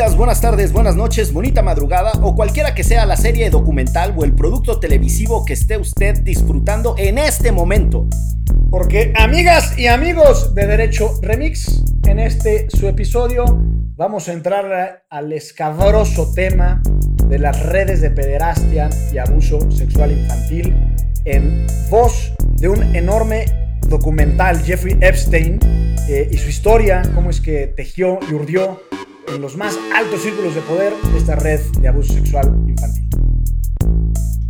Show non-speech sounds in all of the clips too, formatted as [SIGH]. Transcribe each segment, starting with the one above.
días, buenas tardes, buenas noches, bonita madrugada o cualquiera que sea la serie documental o el producto televisivo que esté usted disfrutando en este momento. Porque amigas y amigos de Derecho Remix, en este su episodio vamos a entrar al escabroso tema de las redes de pederastia y abuso sexual infantil en voz de un enorme documental, Jeffrey Epstein, eh, y su historia, cómo es que tejió y urdió en los más altos círculos de poder esta red de abuso sexual infantil.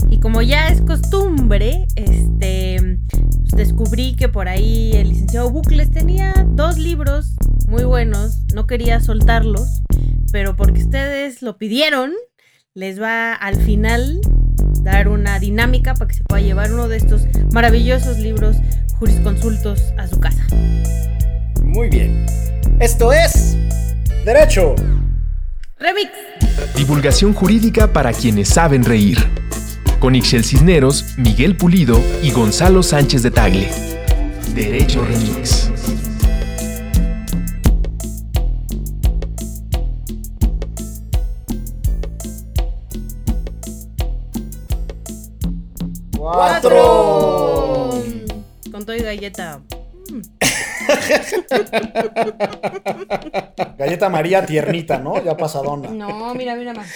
Y como ya es costumbre, este pues descubrí que por ahí el licenciado Bucles tenía dos libros muy buenos, no quería soltarlos, pero porque ustedes lo pidieron, les va al final dar una dinámica para que se pueda llevar uno de estos maravillosos libros jurisconsultos a su casa. Muy bien. Esto es Derecho. Remix. Divulgación jurídica para quienes saben reír. Con Ixel Cisneros, Miguel Pulido y Gonzalo Sánchez de Tagle. Derecho Remix. cuatro. Con todo y galleta. Galleta María tiernita, ¿no? Ya pasadona. No, mira, mira más.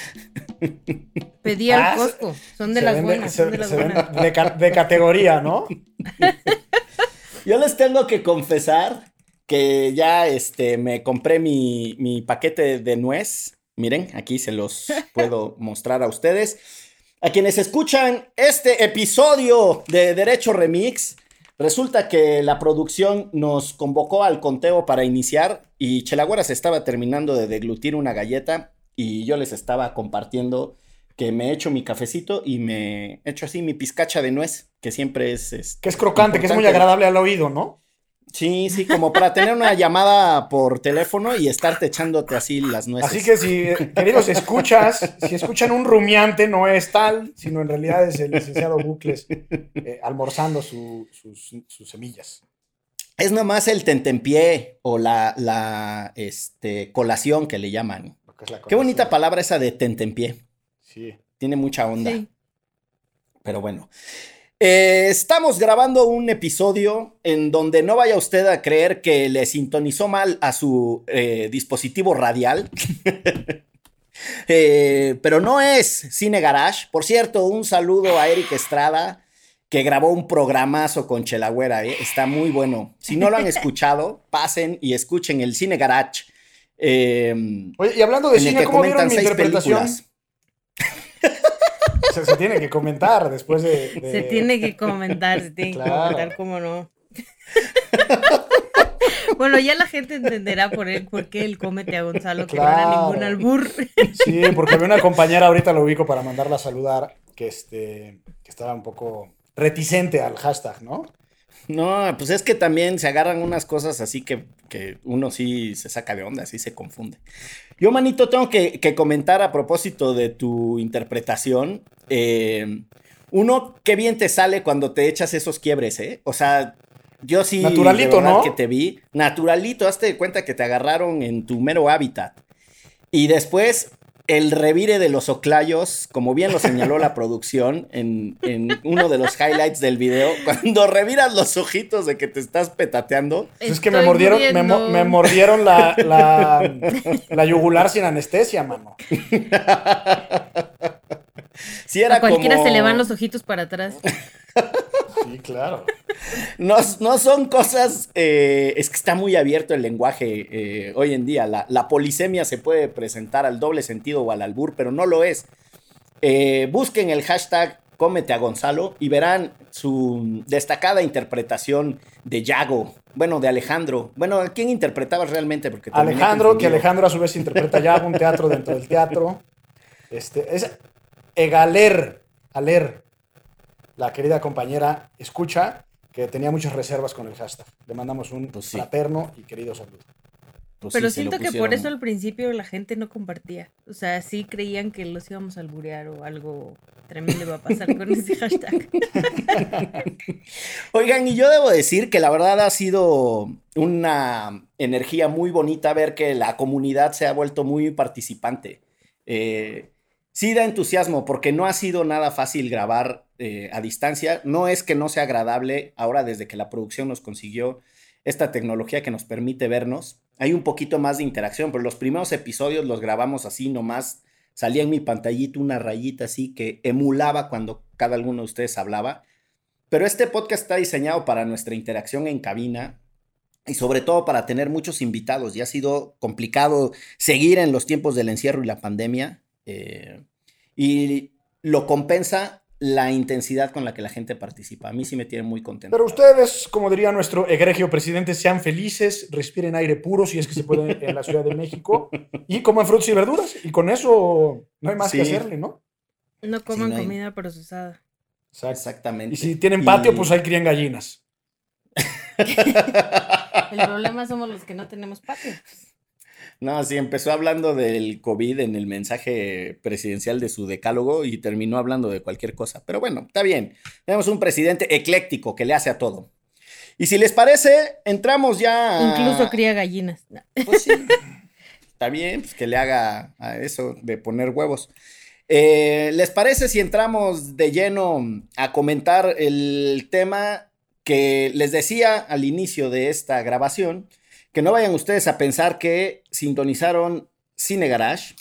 Pedí al Ah, Costco. Son de las vende- buenas. se- Son de las buenas. de, ca- de categoría, ¿no? [LAUGHS] Yo les tengo que confesar que ya este, me compré mi, mi paquete de nuez. Miren, aquí se los puedo mostrar a ustedes. A quienes escuchan este episodio de Derecho Remix, resulta que la producción nos convocó al conteo para iniciar y Chelagüera se estaba terminando de deglutir una galleta y yo les estaba compartiendo que me echo mi cafecito y me echo así mi pizcacha de nuez, que siempre es... este, Que es crocante, que es muy agradable al oído, ¿no? Sí, sí, como para tener una llamada por teléfono y estarte echándote así las nueces. Así que si, queridos escuchas, si escuchan un rumiante, no es tal, sino en realidad es el licenciado Bucles eh, almorzando su- sus, sus semillas. Es nomás el tentempié o la, la este, colación que le llaman. Qué bonita palabra esa de tentempié. Sí. Tiene mucha onda. Sí. Pero bueno. Eh, estamos grabando un episodio en donde no vaya usted a creer que le sintonizó mal a su eh, dispositivo radial. [LAUGHS] Eh, pero no es Cine Garage. Por cierto, un saludo a Eric Estrada, que grabó un programazo con Chelagüera. Está muy bueno. Si no lo han escuchado, [LAUGHS] pasen y escuchen el Cine Garage. Oye, y hablando de cine, ¿cómo vieron comentan mi seis interpretación? películas. Se, se tiene que comentar después de... de- Se tiene que comentar, se tiene que Claro. comentar, cómo no. [LAUGHS] bueno, ya la gente entenderá por él por qué él cómete a Gonzalo, que no era ningún albur. Sí, porque vi una compañera, ahorita lo ubico para mandarla a saludar, que, este, que estaba un poco reticente al hashtag, ¿no? No, pues es que también se agarran unas cosas así que, que uno sí se saca de onda, así se confunde. Yo, manito, tengo que, que comentar a propósito de tu interpretación. eh, uno, qué bien te sale cuando te echas esos quiebres, ¿eh? O sea, yo sí. Naturalito, ¿no? Que te vi. Naturalito, hazte de cuenta que te agarraron en tu mero hábitat. Y después, el revire de los oclayos, como bien lo señaló la [LAUGHS] producción en, en uno de los highlights del video, [LAUGHS] cuando reviras los ojitos de que te estás petateando. Es que me mordieron, me mordieron la, la, [LAUGHS] la yugular sin anestesia, mano. [LAUGHS] Sí, era A cualquiera como- se le van los ojitos para atrás. [LAUGHS] Sí, claro. No, no son cosas. eh, es que está muy abierto el lenguaje eh, hoy en día. La, la polisemia se puede presentar al doble sentido o al albur, pero no lo es. Eh, busquen el hashtag cómete a Gonzalo y verán su destacada interpretación de Yago. Bueno, de Alejandro. Bueno, ¿a quién interpretabas realmente? Porque Alejandro, que. Alejandro a su vez interpreta ya un teatro dentro del teatro. [LAUGHS] Este, es Egaler, Aler, la querida compañera, escucha que tenía muchas reservas con el hashtag. Le mandamos un Pues sí. fraterno y querido saludo. pues Pero sí, siento que por eso al principio la gente no compartía. O sea, sí creían que los íbamos a alburear o algo tremendo iba a pasar con ese [LAUGHS] hashtag. Oigan, y yo debo decir que la verdad ha sido una energía muy bonita ver que la comunidad se ha vuelto muy participante. Eh, sí da entusiasmo porque no ha sido nada fácil grabar eh, a distancia. No es que no sea agradable ahora desde que la producción nos consiguió esta tecnología que nos permite vernos. Hay un poquito más de interacción, pero los primeros episodios los grabamos así nomás. Salía en mi pantallita una rayita así que emulaba cuando cada uno de ustedes hablaba. Pero este podcast está diseñado para nuestra interacción en cabina y sobre todo para tener muchos invitados. Ya ha sido complicado seguir en los tiempos del encierro y la pandemia. Eh, y lo compensa la intensidad con la que la gente participa. A mí sí me tiene muy contento. Pero ustedes, como diría nuestro egregio presidente, sean felices, respiren aire puro si es que se puede en la Ciudad de México y coman frutas y verduras. Y con eso no hay más que Sí. hacerle, ¿no? No coman no hay- comida procesada. Exacto. Exactamente. Y si tienen patio, Y- pues ahí crían gallinas. [LAUGHS] [LAUGHS] El problema somos los que no tenemos patio. No, sí, empezó hablando del COVID en el mensaje presidencial de su decálogo y terminó hablando de cualquier cosa. Pero bueno, está bien. Tenemos un presidente ecléctico que le hace a todo. Y si les parece, entramos ya. a- Incluso cría gallinas. No. Pues sí. Está bien, pues que le haga a eso de poner huevos. Eh, ¿Les parece si entramos de lleno a comentar el tema que les decía al inicio de esta grabación? Que no vayan ustedes a pensar que sintonizaron Cine Garage.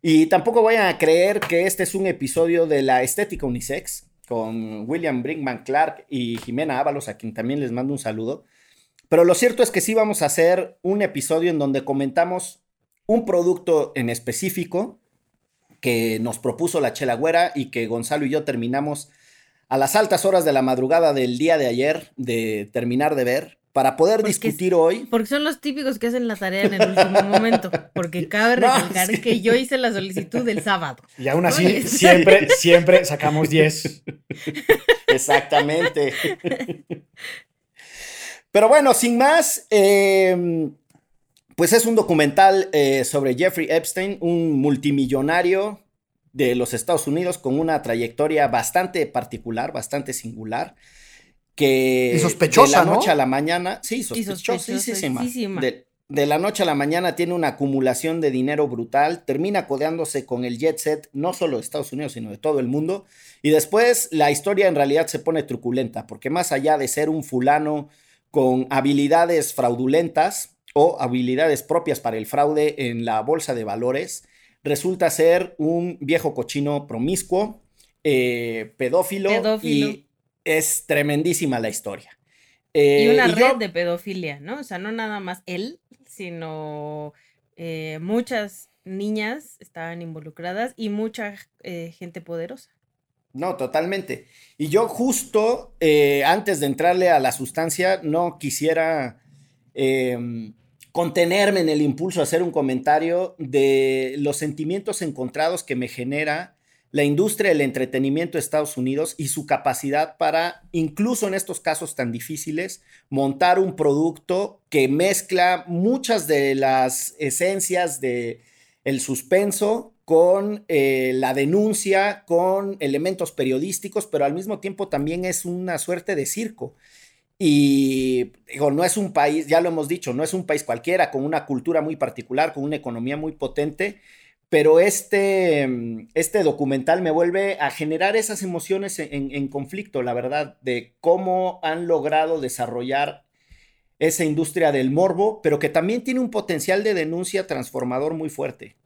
Y tampoco vayan a creer que este es un episodio de la estética unisex con William Brinkman Clark y Jimena Ábalos, a quien también les mando un saludo. Pero lo cierto es que sí vamos a hacer un episodio en donde comentamos un producto en específico que nos propuso la Chela Güera y que Gonzalo y yo terminamos a las altas horas de la madrugada del día de ayer de terminar de ver para poder Porque es- discutir hoy. Porque son los típicos que hacen la tarea en el último [LAUGHS] momento. Porque cabe No, recalcar sí. que yo hice la solicitud el sábado. Y aún así, [LAUGHS] siempre, siempre sacamos 10. Exactamente. Pero bueno, sin más, eh, pues es un documental eh, sobre Jeffrey Epstein, un multimillonario de los Estados Unidos con una trayectoria bastante particular, bastante singular. Que Y sospechosa, de la ¿no? noche a la mañana, sí, sospechosísima. sospechosísima. De, de la noche a la mañana tiene una acumulación de dinero brutal, termina codeándose con el jet set, no solo de Estados Unidos, sino de todo el mundo. Y después la historia en realidad se pone truculenta, porque más allá de ser un fulano con habilidades fraudulentas o habilidades propias para el fraude en la bolsa de valores, resulta ser un viejo cochino promiscuo, eh, pedófilo, Pedófilo. y es tremendísima la historia. Eh, y una y red yo- de pedofilia, ¿no? O sea, no nada más él, sino eh, muchas niñas estaban involucradas y mucha eh, gente poderosa. No, totalmente. Y yo justo eh, antes de entrarle a la sustancia, no quisiera eh, contenerme en el impulso a hacer un comentario de los sentimientos encontrados que me genera la industria del entretenimiento de Estados Unidos y su capacidad para, incluso en estos casos tan difíciles, montar un producto que mezcla muchas de las esencias de el suspenso con eh, la denuncia, con elementos periodísticos, pero al mismo tiempo también es una suerte de circo. Y digo, no es un país, ya lo hemos dicho, no es un país cualquiera, con una cultura muy particular, con una economía muy potente, pero este, mm, este documental me vuelve a generar esas emociones en, en- conflicto, la verdad, de cómo han logrado desarrollar esa industria del morbo, pero que también tiene un potencial de denuncia transformador muy fuerte.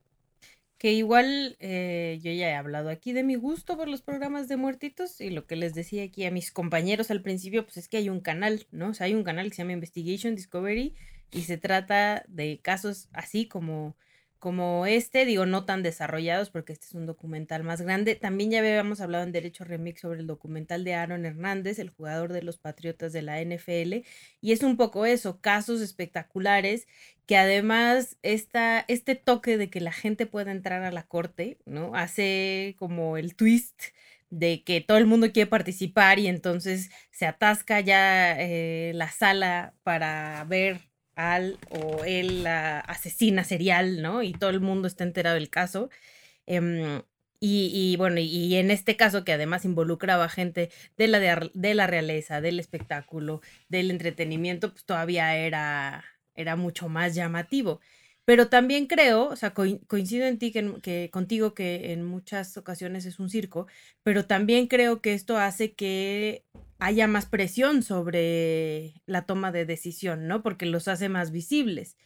Que igual eh, yo ya he hablado aquí de mi gusto por los programas de muertitos y lo que les decía aquí a mis compañeros al principio, pues es que hay un canal, ¿no? O sea, hay un canal que se llama Investigation Discovery y se trata de casos así como, como este, digo, no tan desarrollados porque este es un documental más grande. También ya habíamos hablado en Derecho Remix sobre el documental de Aaron Hernández, el jugador de los Patriotas de la NFL, y es un poco eso, casos espectaculares que además esta, este toque de que la gente pueda entrar a la corte, ¿no? Hace como el twist de que todo el mundo quiere participar y entonces se atasca ya eh, la sala para ver o la asesina serial, ¿no? Y todo el mundo está enterado del caso. Em, y, bueno, y, en este caso que además involucraba gente de la, de, la realeza, del espectáculo, del entretenimiento, pues todavía era, era mucho más llamativo. Pero también creo, o sea, coincido en ti que, contigo que en muchas ocasiones es un circo, pero también creo que esto hace que haya más presión sobre la toma de decisión, ¿no? Porque los hace más visibles.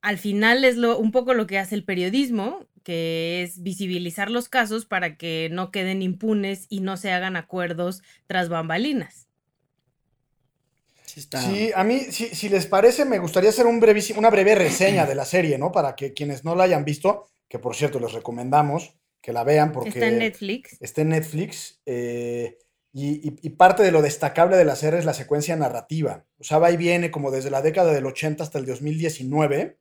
Al final es lo, un poco lo que hace el periodismo, que es visibilizar los casos para que no queden impunes y no se hagan acuerdos tras bambalinas. Sí, a mí, si, les parece, me gustaría hacer un una breve reseña de la serie, ¿no? Para que quienes no la hayan visto, que por cierto les recomendamos que la vean porque... Está en Netflix. Está en Netflix. Eh, y, parte de lo destacable de la serie es la secuencia narrativa. O sea, va y viene como desde la década del 80 hasta el 2019.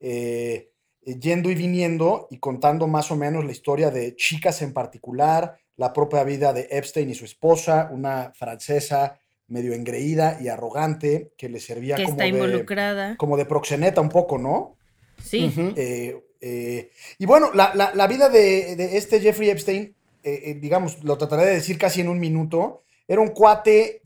Eh, eh, yendo y viniendo y contando más o menos la historia de chicas en particular, la propia vida de Epstein y su esposa, una francesa medio engreída y arrogante que le servía como, de, como de proxeneta un poco, ¿no? Sí. Eh, eh, y bueno, la, vida de, este Jeffrey Epstein, digamos, lo trataré de decir casi en un minuto, era un cuate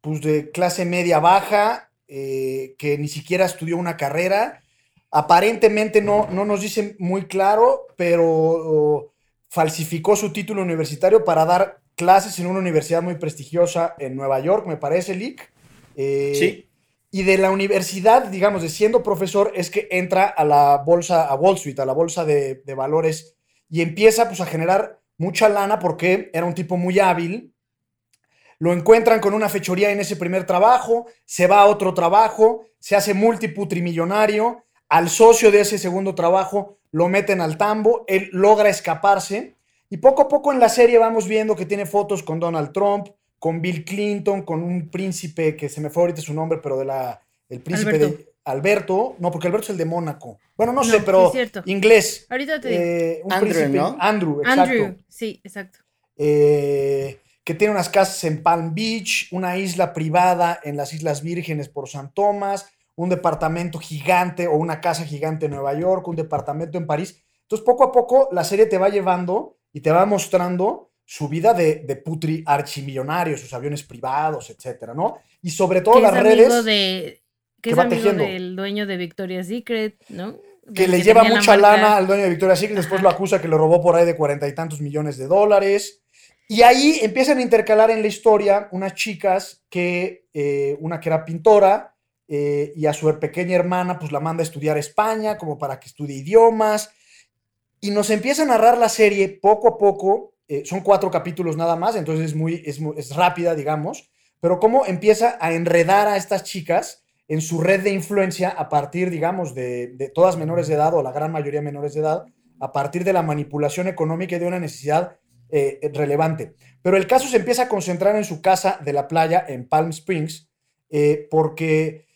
pues de clase media baja, que ni siquiera estudió una carrera, Aparentemente no, no nos dicen muy claro, pero falsificó su título universitario para dar clases en una universidad muy prestigiosa en Nueva York, me parece, Lick. Eh, sí. Y de la universidad, digamos, de siendo profesor, es que entra a la bolsa, a Wall Street, a la bolsa de, de valores, y empieza pues a generar mucha lana porque era un tipo muy hábil. Lo encuentran con una fechoría en ese primer trabajo, se va a otro trabajo, se hace multiputrimillonario al socio de ese segundo trabajo lo meten al tambo, él logra escaparse y poco a poco en la serie vamos viendo que tiene fotos con Donald Trump, con Bill Clinton, con un príncipe que se me fue ahorita su nombre, pero de la el príncipe de Alberto, no, porque Alberto es el de Mónaco. Bueno, no, sé, pero inglés. Ahorita te digo. Eh, un Andrew, príncipe, ¿no? Andrew, exacto. Andrew, sí, exacto. Eh, que tiene unas casas en Palm Beach, una isla privada en las Islas Vírgenes por San Tomás, un departamento gigante o una casa gigante en Nueva York, un departamento en París. Entonces, poco a poco, la serie te va llevando y te va mostrando su vida de, de putri archimillonario, sus aviones privados, etcétera, ¿no? Y sobre todo las redes. De, que, es amigo del dueño de Victoria's Secret, ¿no? Que le lleva mucha lana al dueño de Victoria's Secret, después lo acusa que lo robó por ahí de cuarenta y tantos millones de dólares. Y ahí empiezan a intercalar en la historia unas chicas que, eh, una que era pintora, eh, y a su pequeña hermana pues la manda a estudiar España como para que estudie idiomas y nos empieza a narrar la serie poco a poco, eh, son cuatro capítulos nada más, entonces es muy, es, rápida, digamos, pero cómo empieza a enredar a estas chicas en su red de influencia a partir, digamos, de, todas menores de edad o la gran mayoría menores de edad, a partir de la manipulación económica y de una necesidad eh, relevante. Pero el caso se empieza a concentrar en su casa de la playa en Palm Springs, porque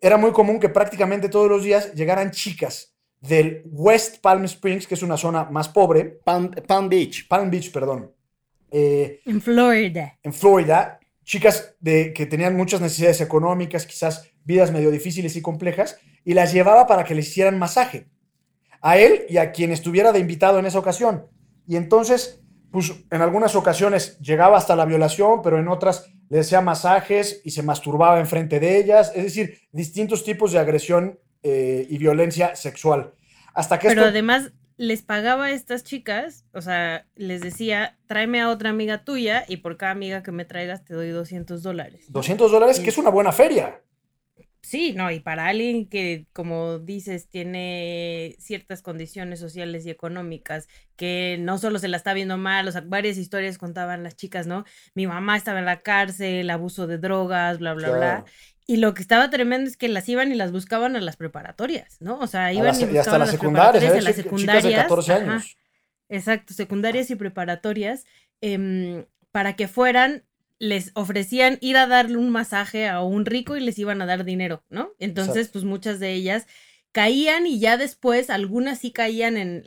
era muy común que prácticamente todos los días llegaran chicas del West Palm Springs, que es una zona más pobre. Palm, Beach. Palm Beach, perdón. Eh, en Florida. En Florida, chicas de, que tenían muchas necesidades económicas, quizás vidas medio difíciles y complejas, y las llevaba para que les hicieran masaje. A él y a quien estuviera de invitado en esa ocasión. Y entonces, pues en algunas ocasiones llegaba hasta la violación, pero en otras le hacía masajes y se masturbaba enfrente de ellas, es decir, distintos tipos de agresión eh, y violencia sexual. Hasta que Pero además les pagaba a estas chicas, o sea, les decía, tráeme a otra amiga tuya y por cada amiga que me traigas te doy 200 dólares. 200 dólares, que es una buena feria. Sí, no, y para alguien que, como dices, tiene ciertas condiciones sociales y económicas, que no solo se la está viendo mal, o sea, varias historias contaban las chicas, ¿no? Mi mamá estaba en la cárcel, abuso de drogas, bla, bla, bla. Y lo que estaba tremendo es que las iban y las buscaban a las preparatorias, ¿no? O sea, iban y buscaban las, secundarias, las secundarias. de 14 años. exacto, secundarias y preparatorias, em, para que fueran les ofrecían ir a darle un masaje a un rico y les iban a dar dinero, ¿no? Entonces, pues muchas de ellas caían y ya después algunas sí caían en,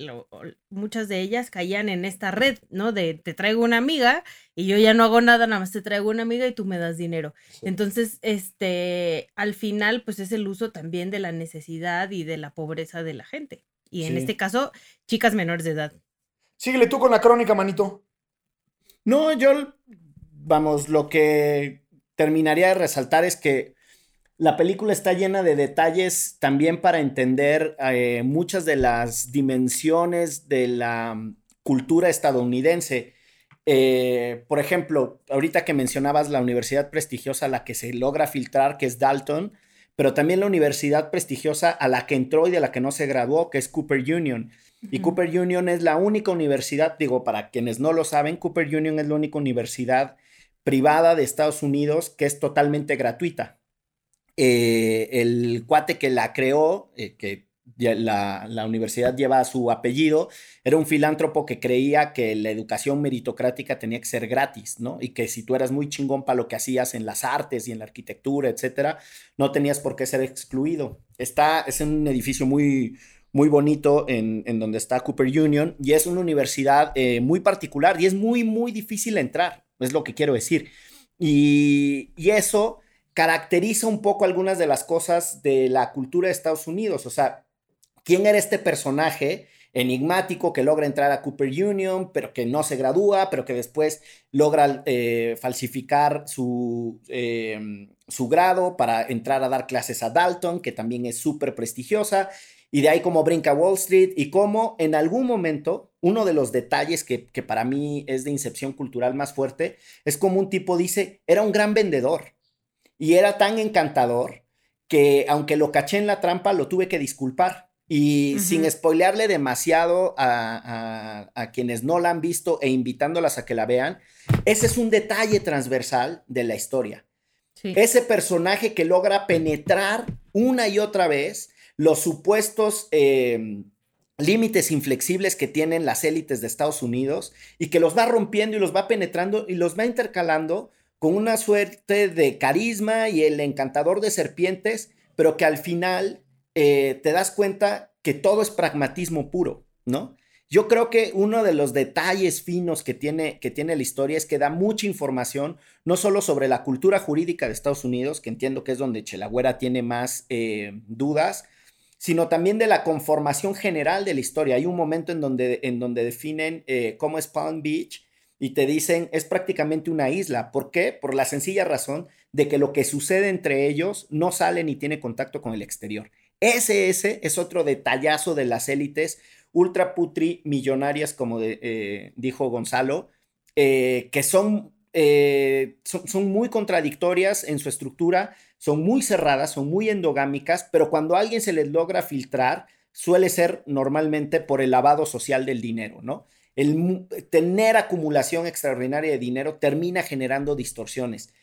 muchas de ellas caían en esta red, ¿no? De te traigo una amiga y yo ya no hago nada, nada más te traigo una amiga y tú me das dinero. Entonces, este, al final, pues es el uso también de la necesidad y de la pobreza de la gente. Y en este caso, chicas menores de edad. Síguele tú con la crónica, manito. No, yo, vamos, lo que terminaría de resaltar es que la película está llena de detalles también para entender eh, muchas de las dimensiones de la mm, cultura estadounidense. Eh, por ejemplo, ahorita que mencionabas la universidad prestigiosa a la que se logra filtrar, que es Dalton, pero también la universidad prestigiosa a la que entró y de la que no se graduó, que es Cooper Union. Y Cooper Union es la única universidad, digo, para quienes no lo saben, Cooper Union es la única universidad privada de Estados Unidos que es totalmente gratuita. Eh, el cuate que la creó, eh, que la, universidad lleva su apellido, era un filántropo que creía que la educación meritocrática tenía que ser gratis, ¿no? Y que si tú eras muy chingón para lo que hacías en las artes y en la arquitectura, etcétera, no tenías por qué ser excluido. Está, es un edificio muy, muy bonito en, en donde está Cooper Union y es una universidad eh, muy particular y es muy, muy difícil entrar, es lo que quiero decir. Y, y eso caracteriza un poco algunas de las cosas de la cultura de Estados Unidos. O sea, ¿quién era este personaje enigmático que logra entrar a Cooper Union, pero que no se gradúa, pero que después logra eh, falsificar su, eh, su grado para entrar a dar clases a Dalton, que también es súper prestigiosa? Y de ahí como brinca Wall Street y cómo en algún momento, uno de los detalles que, que para mí es de incepción cultural más fuerte, es como un tipo dice, era un gran vendedor y era tan encantador que aunque lo caché en la trampa, lo tuve que disculpar. Y sin spoilearle demasiado a, quienes no la han visto e invitándolas a que la vean, ese es un detalle transversal de la historia. Ese personaje que logra penetrar una y otra vez los supuestos em, límites inflexibles que tienen las élites de Estados Unidos y que los va rompiendo y los va penetrando y los va intercalando con una suerte de carisma y el encantador de serpientes, pero que al final eh, te das cuenta que todo es pragmatismo puro, ¿no? Yo creo que uno de los detalles finos que tiene, que tiene la historia es que da mucha información, no solo sobre la cultura jurídica de Estados Unidos, que entiendo que es donde Chelagüera tiene más eh, dudas, sino también de la conformación general de la historia. Hay un momento en donde, en donde definen eh, cómo es Palm Beach y te dicen es prácticamente una isla. ¿Por qué? Por la sencilla razón de que lo que sucede entre ellos no sale ni tiene contacto con el exterior. Ese, es otro detallazo de las élites ultra putri millonarias, como eh, dijo Gonzalo, eh, que son, eh, son, muy contradictorias en su estructura, son muy cerradas, son muy endogámicas, pero cuando a alguien se les logra filtrar, suele ser normalmente por el lavado social del dinero, ¿no? el tener acumulación extraordinaria de dinero termina generando distorsiones.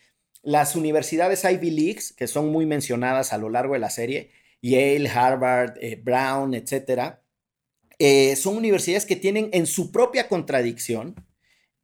Las universidades Ivy Leagues, que son muy mencionadas a lo largo de la serie, Yale, Harvard, eh, Brown, etcétera, eh, son universidades que tienen en su propia contradicción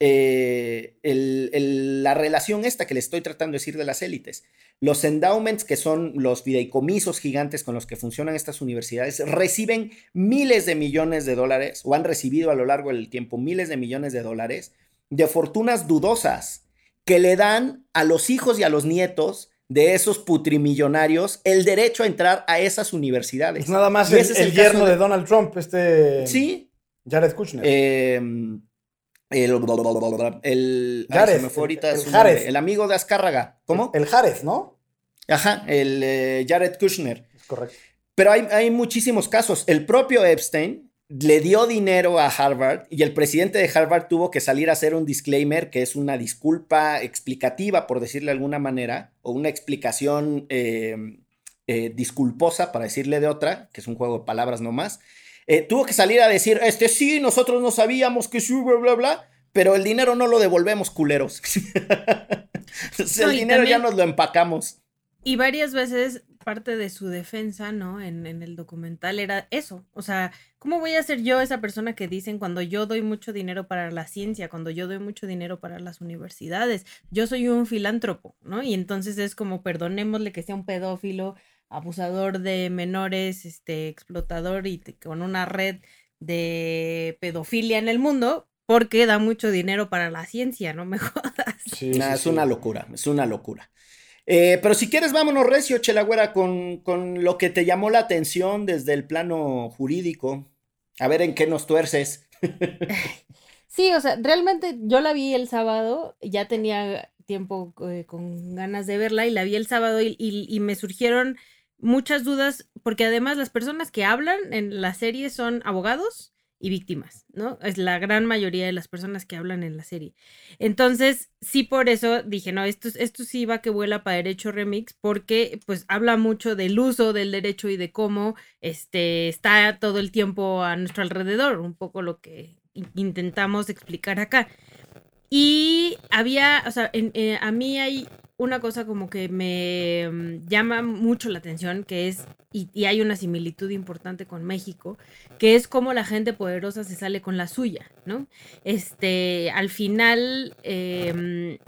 eh, la relación esta que le estoy tratando de decir de las élites. Los endowments, que son los fideicomisos gigantes con los que funcionan estas universidades, reciben miles de millones de dólares o han recibido a lo largo del tiempo miles de millones de dólares de fortunas dudosas que le dan a los hijos y a los nietos de esos putrimillonarios el derecho a entrar a esas universidades. Pues nada más el, el, yerno de... Donald Trump, este... Sí. Jared Kushner. Eh, el, el, el, el, amigo de Azcárraga. ¿Cómo? El, Jared, ¿no? Ajá, el eh, Jared Kushner. Es correcto. Pero hay, hay muchísimos casos. El propio Epstein le dio dinero a Harvard y el presidente de Harvard tuvo que salir a hacer un disclaimer que es una disculpa explicativa, por decirle de alguna manera, o una explicación eh, eh, disculposa, para decirle de otra, que es un juego de palabras nomás eh, tuvo que salir a decir, este sí, nosotros no sabíamos que sí, bla, bla, bla, pero el dinero no lo devolvemos, culeros. [LAUGHS] el dinero ya nos lo empacamos. Y varias veces parte de su defensa, ¿no? En, en, el documental era eso. O sea, ¿cómo voy a ser yo esa persona que dicen cuando yo doy mucho dinero para la ciencia, cuando yo doy mucho dinero para las universidades? Yo soy un filántropo, ¿no? Y entonces es como, perdonémosle que sea un pedófilo, abusador de menores, este explotador y con una red de pedofilia en el mundo, porque da mucho dinero para la ciencia, no me [LAUGHS] jodas. Sí, es una locura, es una locura. Eh, pero si quieres, vámonos, Recio, Chelagüera, con, con lo que te llamó la atención desde el plano jurídico. A ver en qué nos tuerces. [LAUGHS] Sí, o sea, realmente yo la vi el sábado, ya tenía tiempo eh, con ganas de verla y la vi el sábado y, me surgieron muchas dudas porque además las personas que hablan en la serie son abogados y víctimas, ¿no? Es la gran mayoría de las personas que hablan en la serie. Entonces, sí por eso dije, no, esto, esto sí va que vuela para Derecho Remix porque pues habla mucho del uso del derecho y de cómo este, está todo el tiempo a nuestro alrededor, un poco lo que intentamos explicar acá. Y había, o sea, eh, a mí hay una cosa como que me mm, llama mucho la atención, que es, y, hay una similitud importante con México, que es cómo la gente poderosa se sale con la suya, ¿no? Este, al final, em,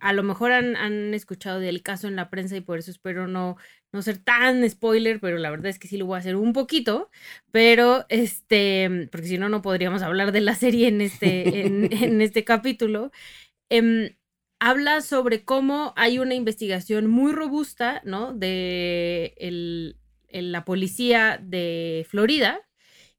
a lo mejor han, han, escuchado del caso en la prensa y por eso espero no, no ser tan spoiler, pero la verdad es que sí lo voy a hacer un poquito, pero este, porque si no, no podríamos hablar de la serie en este, en, este capítulo. Em, habla sobre cómo hay una investigación muy robusta, ¿no? De la policía de Florida,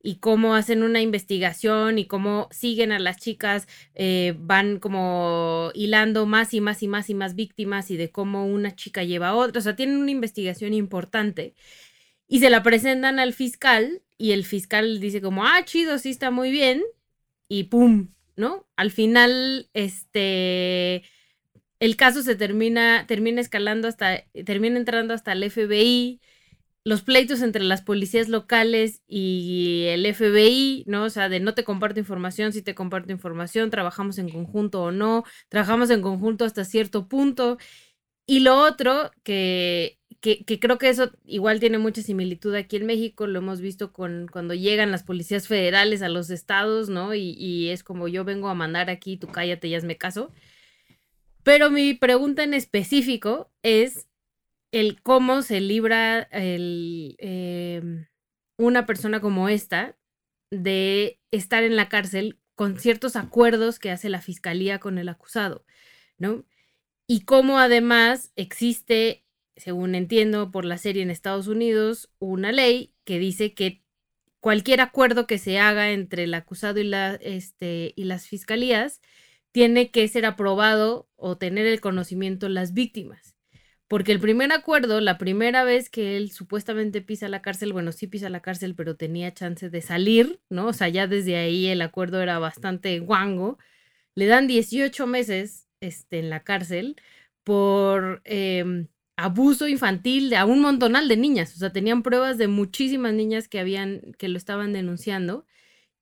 y cómo hacen una investigación y cómo siguen a las chicas, eh, van como hilando más y más y más y más víctimas y de cómo una chica lleva a otra. O sea, tienen una investigación importante y se la presentan al fiscal y el fiscal dice como, ah, chido, sí está muy bien y pum, ¿no? Al final, este... El caso se termina, termina escalando hasta, termina entrando hasta el FBI, los pleitos entre las policías locales y el FBI, ¿no? O sea, de no te comparto información, si te comparto información, trabajamos en conjunto o no, trabajamos en conjunto hasta cierto punto. Y lo otro, que, que, creo que eso igual tiene mucha similitud aquí en México, lo hemos visto con cuando llegan las policías federales a los estados, ¿no? Y, y es como yo vengo a mandar aquí, tú cállate y hazme caso. Pero mi pregunta en específico es, el cómo se libra el, em, una persona como esta de estar en la cárcel con ciertos acuerdos que hace la fiscalía con el acusado, ¿no? Y cómo además existe, según entiendo por la serie en Estados Unidos, una ley que dice que cualquier acuerdo que se haga entre el acusado y, este, y las fiscalías tiene que ser aprobado o tener el conocimiento las víctimas. Porque el primer acuerdo, la primera vez que él supuestamente pisa la cárcel, bueno, sí pisa la cárcel, pero tenía chance de salir, ¿no? O sea, ya desde ahí el acuerdo era bastante guango. Le dan 18 meses este, en la cárcel por em, abuso infantil de a un montonal de niñas. O sea, tenían pruebas de muchísimas niñas que habían, que lo estaban denunciando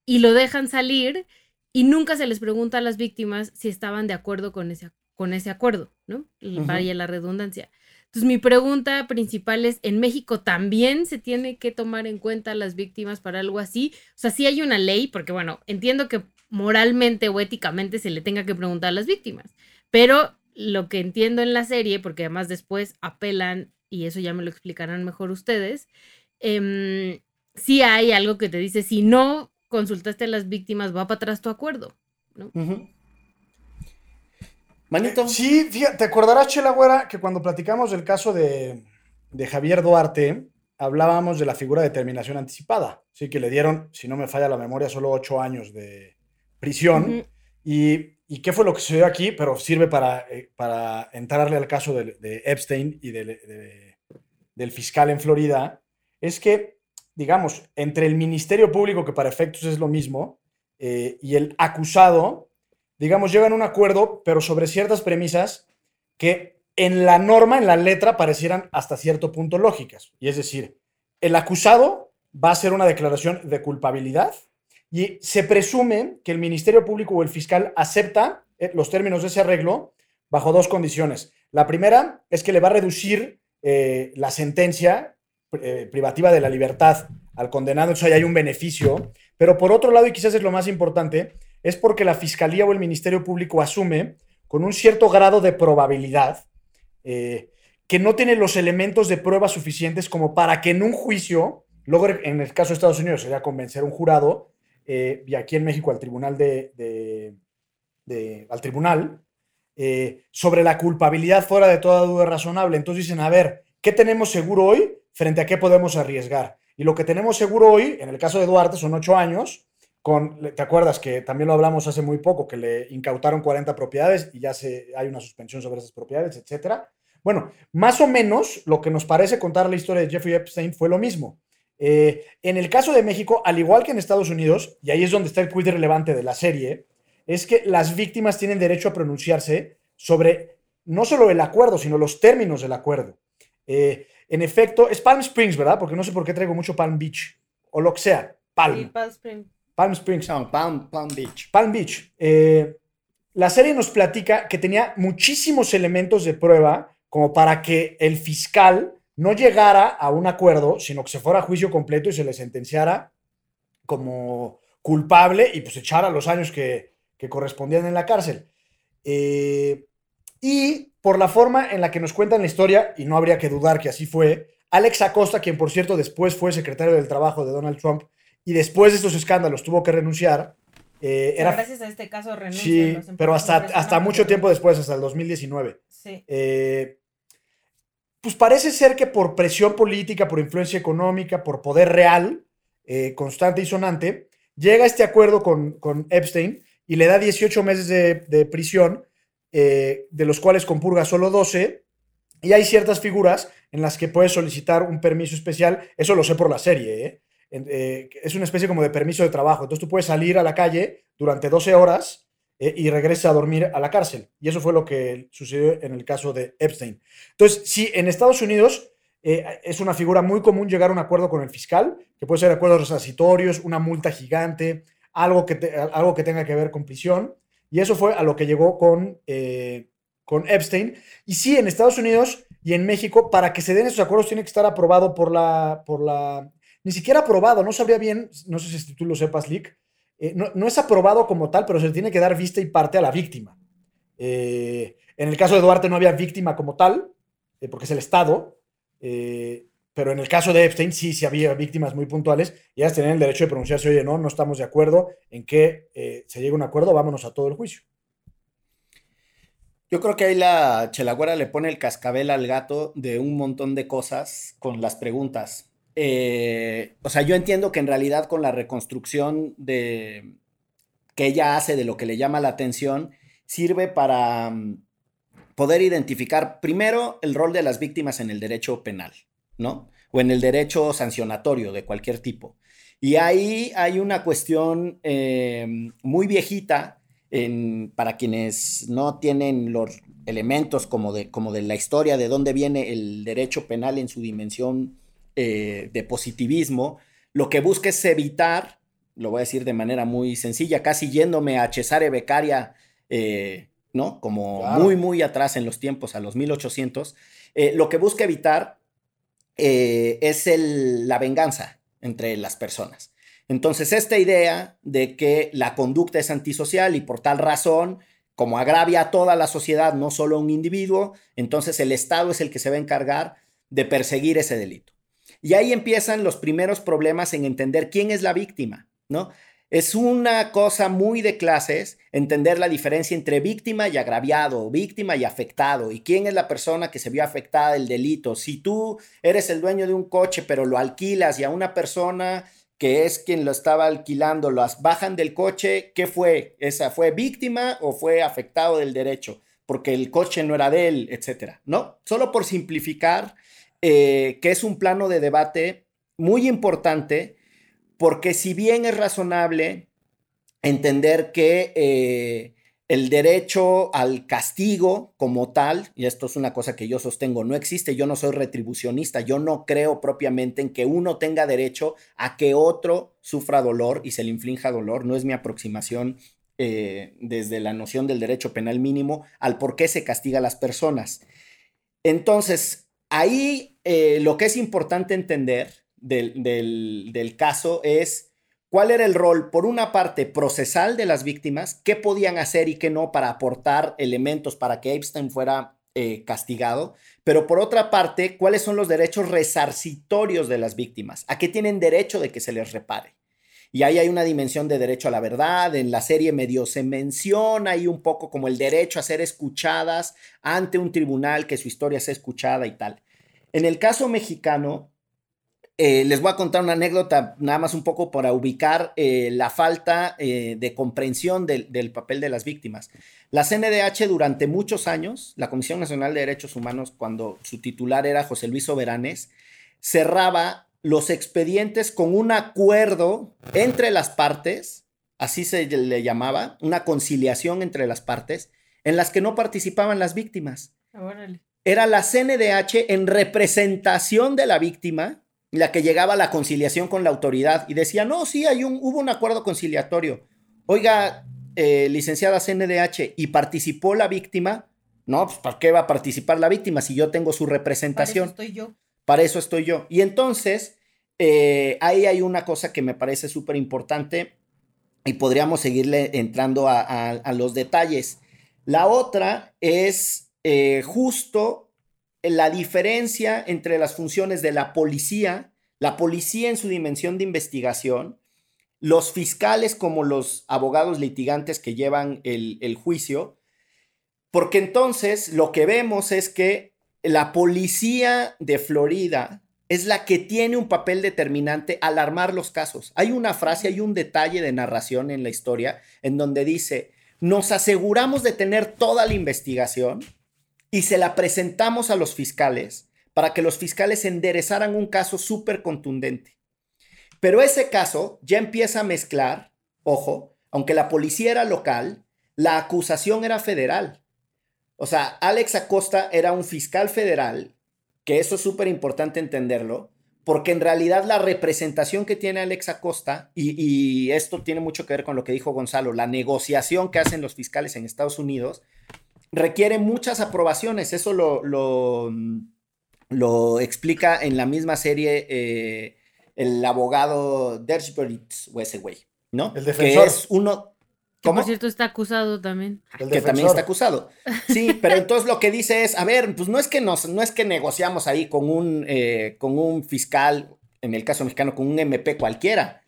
y lo dejan salir y nunca se les pregunta a las víctimas si estaban de acuerdo con ese, con ese acuerdo, ¿no? Vaya la redundancia. Entonces, mi pregunta principal es, ¿en México también se tiene que tomar en cuenta a las víctimas para algo así? O sea, sí hay una ley, porque bueno, entiendo que moralmente o éticamente se le tenga que preguntar a las víctimas, pero lo que entiendo en la serie, porque además después apelan, y eso ya me lo explicarán mejor ustedes, eh, sí hay algo que te dice, si no consultaste a las víctimas, va para atrás tu acuerdo, ¿no? Manito. Sí, fíjate, te acordarás, Chela Güera, que cuando platicamos del caso de, Javier Duarte, hablábamos de la figura de terminación anticipada. Sí, que le dieron, si no me falla la memoria, solo ocho años de prisión. y, qué fue lo que sucedió aquí? Pero sirve para, eh, para entrarle al caso de, Epstein y del fiscal en Florida. Es que, digamos, entre el Ministerio Público, que para efectos es lo mismo, eh, y el acusado, digamos, llegan a un acuerdo, pero sobre ciertas premisas que en la norma, en la letra, parecieran hasta cierto punto lógicas. Y es decir, el acusado va a hacer una declaración de culpabilidad y se presume que el Ministerio Público o el fiscal acepta eh, los términos de ese arreglo bajo dos condiciones. La primera es que le va a reducir eh, la sentencia privativa de la libertad al condenado, entonces ahí hay un beneficio. Pero por otro lado, y quizás es lo más importante, es porque la Fiscalía o el Ministerio Público asume con un cierto grado de probabilidad eh, que no tiene los elementos de prueba suficientes como para que en un juicio logre, en el caso de Estados Unidos, sería convencer a un jurado, eh, y aquí en México al tribunal de, al tribunal, eh, sobre la culpabilidad fuera de toda duda razonable. Entonces dicen, a ver, ¿qué tenemos seguro hoy frente a qué podemos arriesgar? Y lo que tenemos seguro hoy, en el caso de Duarte, son ocho años, con, ¿te acuerdas que también lo hablamos hace muy poco, que le incautaron 40 propiedades y ya se, hay una suspensión sobre esas propiedades, etcétera? Bueno, más o menos lo que nos parece contar la historia de Jeffrey Epstein fue lo mismo. Eh, en el caso de México, al igual que en Estados Unidos, y ahí es donde está el quiz relevante de la serie, es que las víctimas tienen derecho a pronunciarse sobre no solo el acuerdo, sino los términos del acuerdo. Eh, en efecto, es Palm Springs, ¿verdad? Porque no sé por qué traigo mucho Palm Beach, o lo que sea, Palm. Palm Springs. Palm Springs. Palm, Palm Beach. Palm Beach. Eh, la serie nos platica que tenía muchísimos elementos de prueba como para que el fiscal no llegara a un acuerdo, sino que se fuera a juicio completo y se le sentenciara como culpable y pues echara los años que, correspondían en la cárcel. Eh, y por la forma en la que nos cuentan la historia, y no habría que dudar que así fue, Alex Acosta, quien por cierto después fue secretario del Trabajo de Donald Trump y después de estos escándalos tuvo que renunciar. Eh, era, gracias a este caso renuncia. Sí, pero hasta, hasta mucho tiempo después, hasta el 2019. Sí. Eh, pues parece ser que por presión política, por influencia económica, por poder real, eh, constante y sonante, llega a este acuerdo con, Epstein y le da 18 meses de, prisión, eh, de los cuales compurga solo 12, y hay ciertas figuras en las que puedes solicitar un permiso especial, eso lo sé por la serie, ¿eh? es una especie como de permiso de trabajo, entonces tú puedes salir a la calle durante 12 horas eh, y regresa a dormir a la cárcel. Y eso fue lo que sucedió en el caso de Epstein. Entonces, sí, en Estados Unidos eh, es una figura muy común llegar a un acuerdo con el fiscal, que puede ser acuerdos resarcitorios, una multa gigante, algo que, algo que tenga que ver con prisión. Y eso fue a lo que llegó con, eh, con Epstein. Y sí, en Estados Unidos y en México, para que se den esos acuerdos, tiene que estar aprobado por la, por la... Ni siquiera aprobado, no sabría bien, no sé si tú lo sepas, Lick, eh, no, es aprobado como tal, pero se tiene que dar vista y parte a la víctima. Eh, en el caso de Duarte no había víctima como tal, porque es el Estado, pero en el caso de Epstein sí, sí había víctimas muy puntuales y ellas tenían el derecho de pronunciarse, oye, no, no estamos de acuerdo en que se llegue a un acuerdo, vámonos a todo el juicio. Yo creo que ahí la Chelagüera le pone el cascabel al gato de un montón de cosas con las preguntas. Eh, o sea, yo entiendo que en realidad con la reconstrucción de que ella hace de lo que le llama la atención, sirve para mm, poder identificar primero el rol de las víctimas en el derecho penal, ¿no? O en el derecho sancionatorio de cualquier tipo. Y ahí hay una cuestión eh, muy viejita para quienes no tienen los elementos como de, como de la historia de dónde viene el derecho penal en su dimensión eh, de positivismo, lo que busca es evitar, lo voy a decir de manera muy sencilla, casi yéndome a Cesare Beccaria, eh, ¿no? Como muy, muy atrás en los tiempos, a los 1800, eh, lo que busca evitar es la venganza entre las personas. Entonces, esta idea de que la conducta es antisocial y por tal razón, como agravia a toda la sociedad, no solo a un individuo, entonces el Estado es el que se va a encargar de perseguir ese delito. Y ahí empiezan los primeros problemas en entender quién es la víctima, ¿no? Es una cosa muy de clases entender la diferencia entre víctima y agraviado, víctima y afectado, y quién es la persona que se vio afectada del delito. Si tú eres el dueño de un coche, pero lo alquilas y a una persona que es quien lo estaba alquilando, las bajan del coche, ¿qué fue? ¿Esa fue víctima o fue afectado del derecho? Porque el coche no era de él, etcétera, ¿no? Solo por simplificar, eh, que es un plano de debate muy importante, porque si bien es razonable entender que eh, el derecho al castigo como tal, y esto es una cosa que yo sostengo, no existe, yo no soy retribucionista, yo no creo propiamente en que uno tenga derecho a que otro sufra dolor y se le inflinja dolor, no es mi aproximación eh, desde la noción del derecho penal mínimo al por qué se castiga a las personas. Entonces, ahí eh, lo que es importante entender del, caso es cuál era el rol, por una parte, procesal de las víctimas, qué podían hacer y qué no para aportar elementos para que Epstein fuera eh, castigado, pero por otra parte, ¿cuáles son los derechos resarcitorios de las víctimas? ¿A qué tienen derecho de que se les repare? Y ahí hay una dimensión de derecho a la verdad. En la serie medio se menciona ahí un poco como el derecho a ser escuchadas ante un tribunal, que su historia sea escuchada y tal. En el caso mexicano, eh, les voy a contar una anécdota, nada más un poco para ubicar eh, la falta eh, de comprensión del, del, papel de las víctimas. La CNDH durante muchos años, la Comisión Nacional de Derechos Humanos, cuando su titular era José Luis Soberanes, cerraba los expedientes con un acuerdo entre las partes, así se le llamaba, una conciliación entre las partes, en las que no participaban las víctimas. Órale. Era la CNDH en representación de la víctima la que llegaba a la conciliación con la autoridad y decía, no, sí, hay un, hubo un acuerdo conciliatorio. Oiga, eh, licenciada CNDH, ¿y participó la víctima? No, pues ¿para qué va a participar la víctima si yo tengo su representación? Para eso estoy yo. Para eso estoy yo. Y entonces, eh, ahí hay una cosa que me parece súper importante y podríamos seguirle entrando a, a, a, los detalles. La otra es eh, justo la diferencia entre las funciones de la policía, la policía en su dimensión de investigación, los fiscales como los abogados litigantes que llevan el, juicio, porque entonces lo que vemos es que la policía de Florida es la que tiene un papel determinante al armar los casos. Hay una frase, hay un detalle de narración en la historia en donde dice, nos aseguramos de tener toda la investigación y se la presentamos a los fiscales para que los fiscales enderezaran un caso súper contundente. Pero ese caso ya empieza a mezclar, ojo, aunque la policía era local, la acusación era federal. O sea, Alex Acosta era un fiscal federal, que eso es súper importante entenderlo, porque en realidad la representación que tiene Alex Acosta, y, y, esto tiene mucho que ver con lo que dijo Gonzalo, la negociación que hacen los fiscales en Estados Unidos, requiere muchas aprobaciones. Eso lo, lo, lo explica en la misma serie eh, el abogado Dershowitz o ese güey, ¿no? El defensor. Que es uno, que por cierto está acusado también. El que también está acusado. Sí, pero entonces lo que dice es, a ver, pues no es que nos, no es que negociamos ahí con un, eh, con un fiscal, en el caso mexicano, con un MP cualquiera.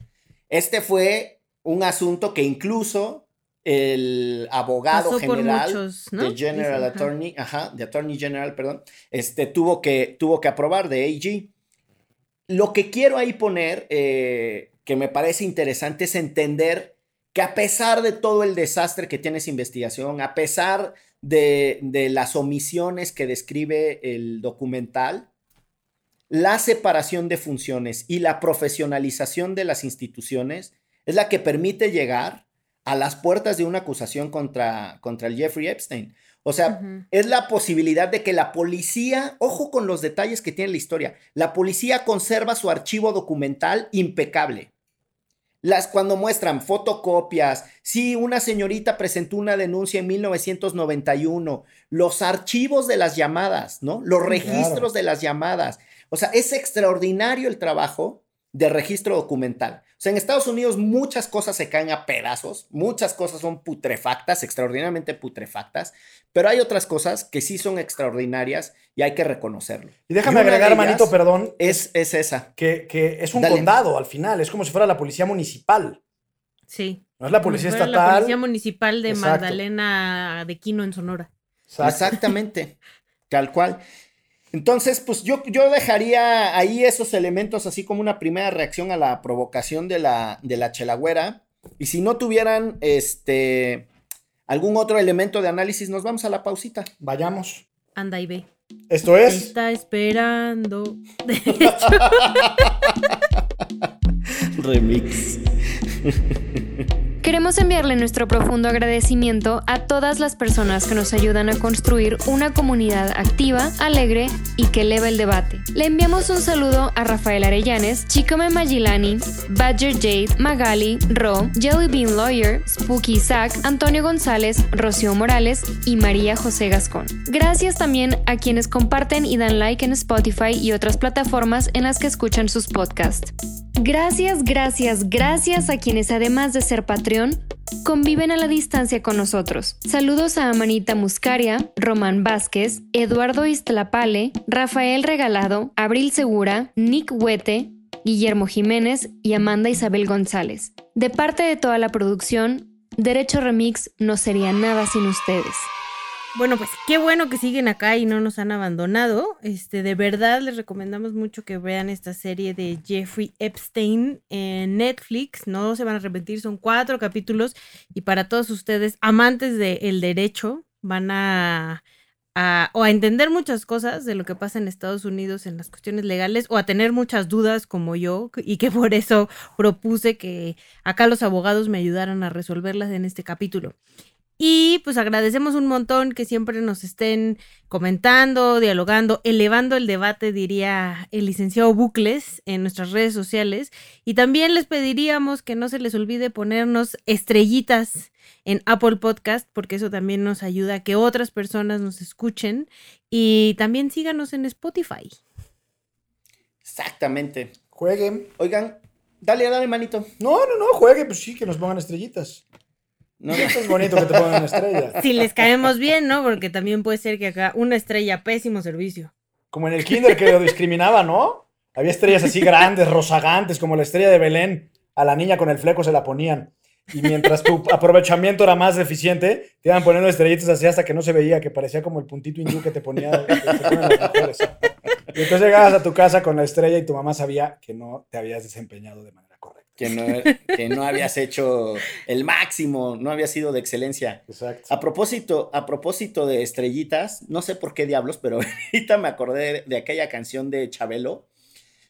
Este fue un asunto que incluso el abogado Pasó general muchos, ¿no? de General Dicen, ajá. Attorney, ajá, de Attorney General, perdón, este tuvo que, tuvo que aprobar de AG. Lo que quiero ahí poner, eh, que me parece interesante, es entender que a pesar de todo el desastre que tiene esa investigación, a pesar de, de las omisiones que describe el documental, la separación de funciones y la profesionalización de las instituciones es la que permite llegar a las puertas de una acusación contra, contra el Jeffrey Epstein. O sea, es la posibilidad de que la policía, ojo con los detalles que tiene la historia, la policía conserva su archivo documental impecable. Las cuando muestran fotocopias, sí, una señorita presentó una denuncia en 1991, los archivos de las llamadas, ¿no? Los registros Claro. de las llamadas. O sea, es extraordinario el trabajo de registro documental. O sea, en Estados Unidos muchas cosas se caen a pedazos, muchas cosas son putrefactas, extraordinariamente putrefactas, pero hay otras cosas que sí son extraordinarias y hay que reconocerlo. Y déjame agregar, manito, perdón, Es, es esa. que, que es un Dale. condado al final, es como si fuera la policía municipal. Sí. No es la policía estatal. La policía municipal de Exacto. Magdalena de Quino en Sonora. Exacto. Exactamente, [LAUGHS] tal cual. Entonces, pues yo, yo dejaría ahí esos elementos así como una primera reacción a la provocación de la, de la chelagüera. Y si no tuvieran este algún otro elemento de análisis, nos vamos a la pausita. Vayamos. Anda y ve. Esto Te es. Está esperando. [LAUGHS] [LAUGHS] [LAUGHS] Remix. Queremos enviarle nuestro profundo agradecimiento a todas las personas que nos ayudan a construir una comunidad activa, alegre y que eleva el debate. Le enviamos un saludo a Rafael Arellanes, Chicome Magilani, Badger Jade, Magali, Ro, Jelly Bean Lawyer, Spooky Isaac, Antonio González, Rocío Morales y María José Gascón. Gracias también a quienes comparten y dan like en Spotify y otras plataformas en las que escuchan sus podcasts. Gracias, gracias, gracias a quienes además de ser Patreon, conviven a la distancia con nosotros. Saludos a Amanita Muscaria, Román Vázquez, Eduardo Istlapale, Rafael Regalado, Abril Segura, Nick Huete, Guillermo Jiménez y Amanda Isabel González. De parte de toda la producción, Derecho Remix no sería nada sin ustedes. Bueno, pues qué bueno que siguen acá y no nos han abandonado. Este, de verdad les recomendamos mucho que vean esta serie de Jeffrey Epstein en Netflix. No se van a arrepentir, son cuatro capítulos y para todos ustedes amantes del derecho van a, a, o a entender muchas cosas de lo que pasa en Estados Unidos en las cuestiones legales o a tener muchas dudas como yo [LAUGHS] y que por eso propuse que acá los abogados me ayudaran a resolverlas en este capítulo. Y pues agradecemos un montón que siempre nos estén comentando, dialogando, elevando el debate, diría el licenciado Bucles, en nuestras redes sociales. Y también les pediríamos que no se les olvide ponernos estrellitas en Apple Podcast, porque eso también nos ayuda a que otras personas nos escuchen. Y también síganos en Spotify. Exactamente. Jueguen. Oigan, dale, dale, manito. No, no, no, juegue, pues sí, que nos pongan estrellitas. No, Esto es bonito que te pongan una estrella. Si les caemos bien, ¿no? Porque también puede ser que acá una estrella, pésimo servicio. Como en el kinder que lo discriminaba, ¿no? Había estrellas así grandes, rozagantes, como la estrella de Belén. A la niña con el fleco se la ponían. Y mientras tu aprovechamiento era más deficiente, te iban poniendo estrellitas así hasta que no se veía, que parecía como el puntito hindú que te ponía que te. Y entonces llegabas a tu casa con la estrella y tu mamá sabía que no te habías desempeñado de manera. Que no, que no habías hecho el máximo, no había sido de excelencia. Exacto. A propósito, a propósito de estrellitas, no sé por qué diablos, pero [LAUGHS] ahorita me acordé de, de aquella canción de Chabelo,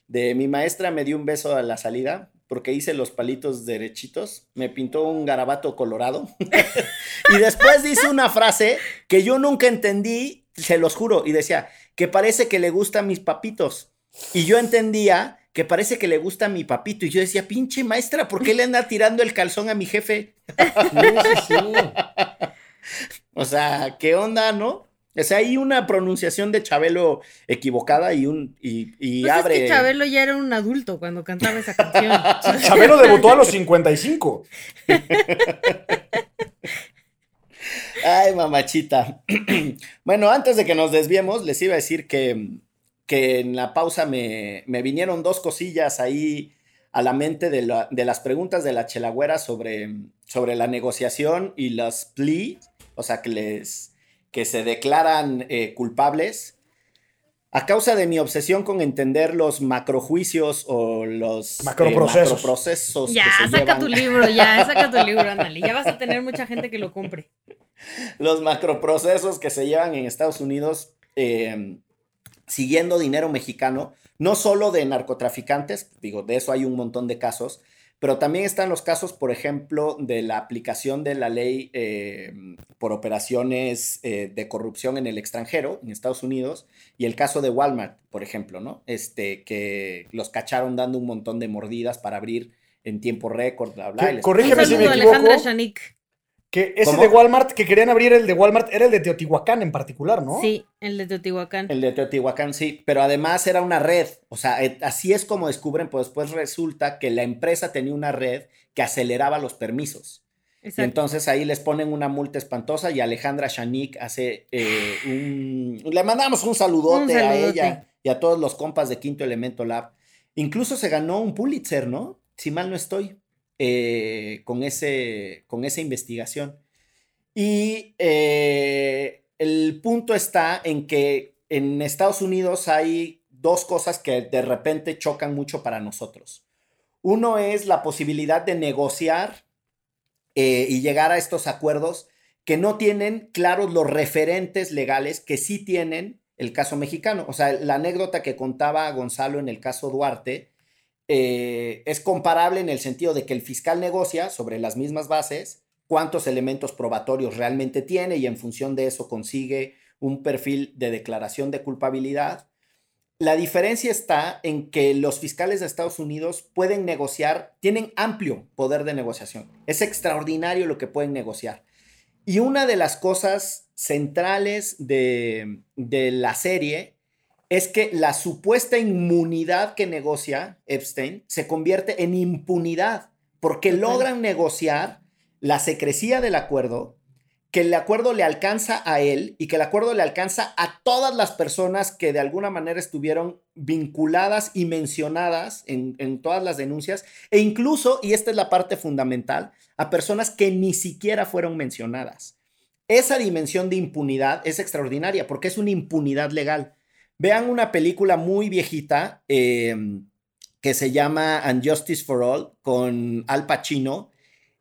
de mi maestra me dio un beso a la salida porque hice los palitos derechitos, me pintó un garabato colorado [LAUGHS] y después dice una frase que yo nunca entendí, se los juro, y decía que parece que le gustan mis papitos. Y yo entendía que parece que le gusta mi papito. Y yo decía, pinche maestra, ¿por qué le anda tirando el calzón a mi jefe? [LAUGHS] Sí, sí, sí. [LAUGHS] O sea, ¿qué onda, no? O sea, hay una pronunciación de Chabelo equivocada y un y, y Pues abre. es que Chabelo ya era un adulto cuando cantaba esa canción. [LAUGHS] Chabelo debutó a los 55. Ay, mamachita. [CLEARS THROAT] bueno, antes de que nos desviemos, les iba a decir que, que en la pausa me, me vinieron dos cosillas ahí a la mente de, la- de las preguntas de la chelagüera sobre, sobre la negociación y las plea, o sea, que, les, que se declaran eh, culpables. A causa de mi obsesión con entender los macrojuicios o los eh, Macroprocesos. macroprocesos Ya, que se saca llevan- tu libro, ya, saca tu libro, ándale. Ya vas a tener mucha gente que lo compre. [LAUGHS] los macroprocesos que se llevan en Estados Unidos eh, siguiendo dinero mexicano, no solo de narcotraficantes, digo, de eso hay un montón de casos, pero también están los casos, por ejemplo, de la aplicación de la ley eh, por operaciones eh, de corrupción en el extranjero, en Estados Unidos, y el caso de Walmart, por ejemplo, ¿no? Este, que los cacharon dando un montón de mordidas para abrir en tiempo récord, bla, bla. Que y les- corrígeme si me equivoco. Que ese ¿Cómo? de Walmart, que querían abrir el de Walmart, era el de Teotihuacán en particular, ¿no? Sí, el de Teotihuacán. El de Teotihuacán, sí, pero además era una red, o sea, eh, así es como descubren, pues después resulta que la empresa tenía una red que aceleraba los permisos. Y Exacto. entonces ahí les ponen una multa espantosa y Alejandra Shanik hace eh, un... Le mandamos un saludote, Un a saludote. ella y a todos los compas de Quinto Elemento Lab. Incluso se ganó un Pulitzer, ¿no? Si mal no estoy, eh, con, ese, con esa investigación. Y eh, el punto está en que en Estados Unidos hay dos cosas que de repente chocan mucho para nosotros. Uno es la posibilidad de negociar eh, y llegar a estos acuerdos que no tienen claros los referentes legales que sí tienen el caso mexicano. O sea, la anécdota que contaba Gonzalo en el caso Duarte eh, es comparable en el sentido de que el fiscal negocia sobre las mismas bases cuántos elementos probatorios realmente tiene y en función de eso consigue un perfil de declaración de culpabilidad. La diferencia está en que los fiscales de Estados Unidos pueden negociar, tienen amplio poder de negociación. Es extraordinario lo que pueden negociar. Y una de las cosas centrales de, de la serie es que la supuesta inmunidad que negocia Epstein se convierte en impunidad porque logran negociar la secrecía del acuerdo, que el acuerdo le alcanza a él y que el acuerdo le alcanza a todas las personas que de alguna manera estuvieron vinculadas y mencionadas en, en, todas las denuncias, e incluso, y esta es la parte fundamental, a personas que ni siquiera fueron mencionadas. Esa dimensión de impunidad es extraordinaria porque es una impunidad legal. Vean una película muy viejita em, que se llama And Justice for All con Al Pacino.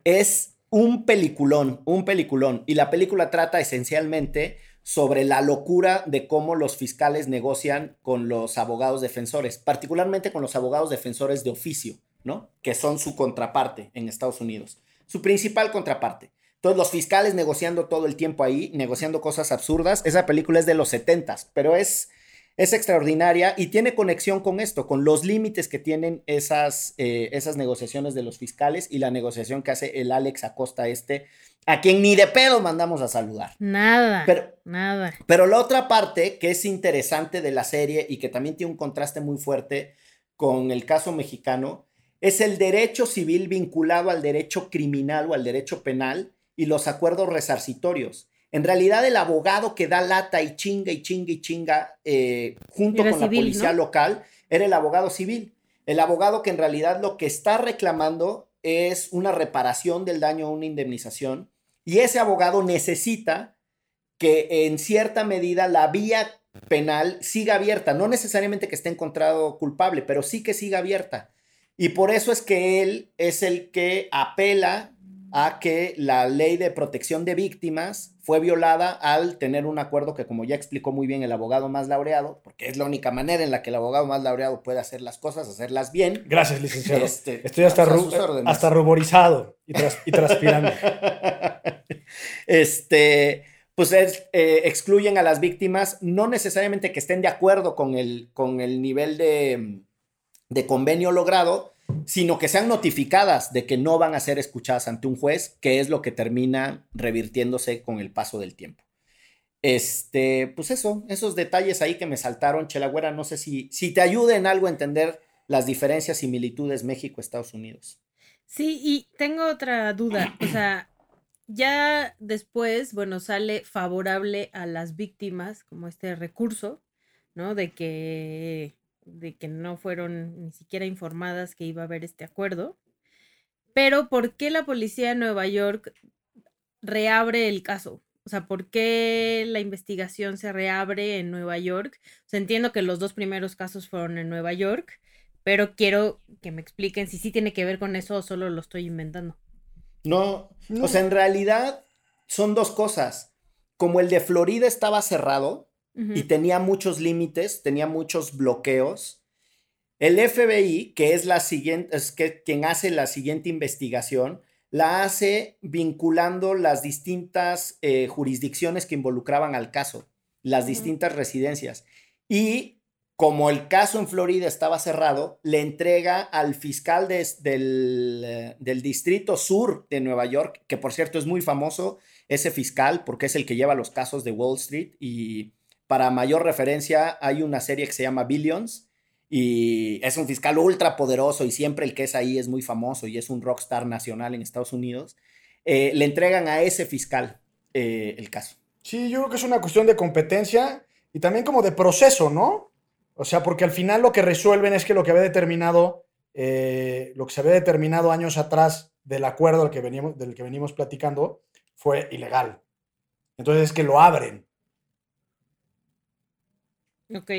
Es un peliculón, un peliculón. Y la película trata esencialmente sobre la locura de cómo los fiscales negocian con los abogados defensores, particularmente con los abogados defensores de oficio, ¿no? Que son su contraparte en Estados Unidos, su principal contraparte. Todos los fiscales negociando todo el tiempo ahí, negociando cosas absurdas. Esa película es de los 70 pero es es extraordinaria y tiene conexión con esto, con los límites que tienen esas, eh, esas negociaciones de los fiscales y la negociación que hace el Alex Acosta este, a quien ni de pedo mandamos a saludar. Nada. Pero, nada. Pero la otra parte que es interesante de la serie y que también tiene un contraste muy fuerte con el caso mexicano es el derecho civil vinculado al derecho criminal o al derecho penal y los acuerdos resarcitorios. En realidad, el abogado que da lata y chinga y chinga y chinga eh, junto con la policía local era el abogado civil. El abogado que en realidad lo que está reclamando es una reparación del daño o una indemnización. Y ese abogado necesita que en cierta medida la vía penal siga abierta. No necesariamente que esté encontrado culpable, pero sí que siga abierta. Y por eso es que él es el que apela a que la ley de protección de víctimas fue violada al tener un acuerdo que, como ya explicó muy bien el abogado más laureado, porque es la única manera en la que el abogado más laureado puede hacer las cosas, hacerlas bien. Gracias, licenciado. Este, Estoy hasta, hasta ruborizado y, transpirando. [LAUGHS] este, pues eh, excluyen a las víctimas, no necesariamente que estén de acuerdo con el, con el nivel de, de convenio logrado, sino que sean notificadas de que no van a ser escuchadas ante un juez, que es lo que termina revirtiéndose con el paso del tiempo. Este, pues eso, esos detalles ahí que me saltaron, Chelagüera, no sé si, si te ayuda en algo a entender las diferencias, similitudes México-Estados Unidos. Sí, y tengo otra duda, o sea, ya después, bueno, sale favorable a las víctimas como este recurso, ¿no? De que de que no fueron ni siquiera informadas que iba a haber este acuerdo. Pero ¿por qué la policía de Nueva York reabre el caso? O sea, ¿por qué la investigación se reabre en Nueva York? O entiendo que los dos primeros casos fueron en Nueva York, pero quiero que me expliquen si sí tiene que ver con eso o solo lo estoy inventando. No, no. o sea, en realidad son dos cosas. Como el de Florida estaba cerrado, y tenía muchos límites, tenía muchos bloqueos. El FBI, que es la siguiente, es que quien hace la siguiente investigación, la hace vinculando las distintas eh, jurisdicciones que involucraban al caso, las distintas residencias. Y como el caso en Florida estaba cerrado, le entrega al fiscal del, eh, del, Distrito Sur de Nueva York, que por cierto es muy famoso, ese fiscal, porque es el que lleva los casos de Wall Street y para mayor referencia, hay una serie que se llama Billions y es un fiscal ultra poderoso y siempre el que es ahí es muy famoso y es un rockstar nacional en Estados Unidos. Eh, le entregan a ese fiscal eh, el caso. Sí, yo creo que es una cuestión de competencia y también como de proceso, ¿no? O sea, porque al final lo que resuelven es que lo que había determinado, eh, lo que se había determinado años atrás del acuerdo del que, veníamos, del que venimos platicando fue ilegal. Entonces es que lo abren. Ok.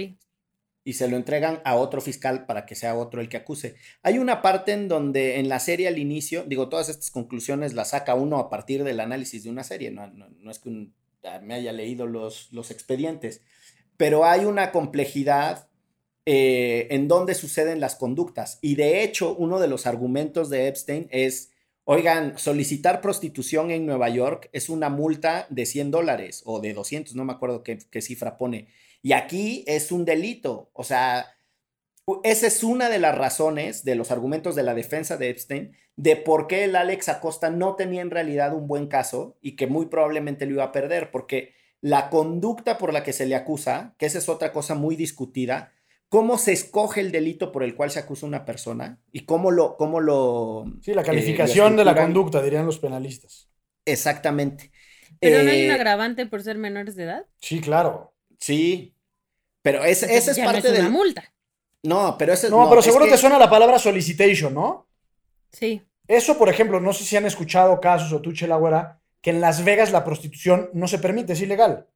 Y se lo entregan a otro fiscal para que sea otro el que acuse. Hay una parte en donde en la serie al inicio, digo, todas estas conclusiones las saca uno a partir del análisis de una serie, no, no, es que me haya leído los, los expedientes, pero hay una complejidad eh, en donde suceden las conductas. Y de hecho, uno de los argumentos de Epstein es, oigan, solicitar prostitución en Nueva York es una multa de 100 dólares o de 200, no me acuerdo qué, qué cifra pone. Y aquí es un delito. O sea, esa es una de las razones de los argumentos de la defensa de Epstein de por qué el Alex Acosta no tenía en realidad un buen caso y que muy probablemente lo iba a perder, porque la conducta por la que se le acusa, que esa es otra cosa muy discutida, cómo se escoge el delito por el cual se acusa una persona y cómo lo... Cómo lo sí, la eh, calificación de la conducta, dirían los penalistas. Exactamente. Pero no hay Eh, un agravante por ser menores de edad. Sí, claro. Sí, pero es, esa es Ya no parte es una del... multa. No, pero esa es... No, pero es seguro que- te suena la palabra solicitation, ¿no? Sí. Eso, por ejemplo, no sé si han escuchado casos o tú, Chela Güera, que en Las Vegas la prostitución no se permite, es ilegal.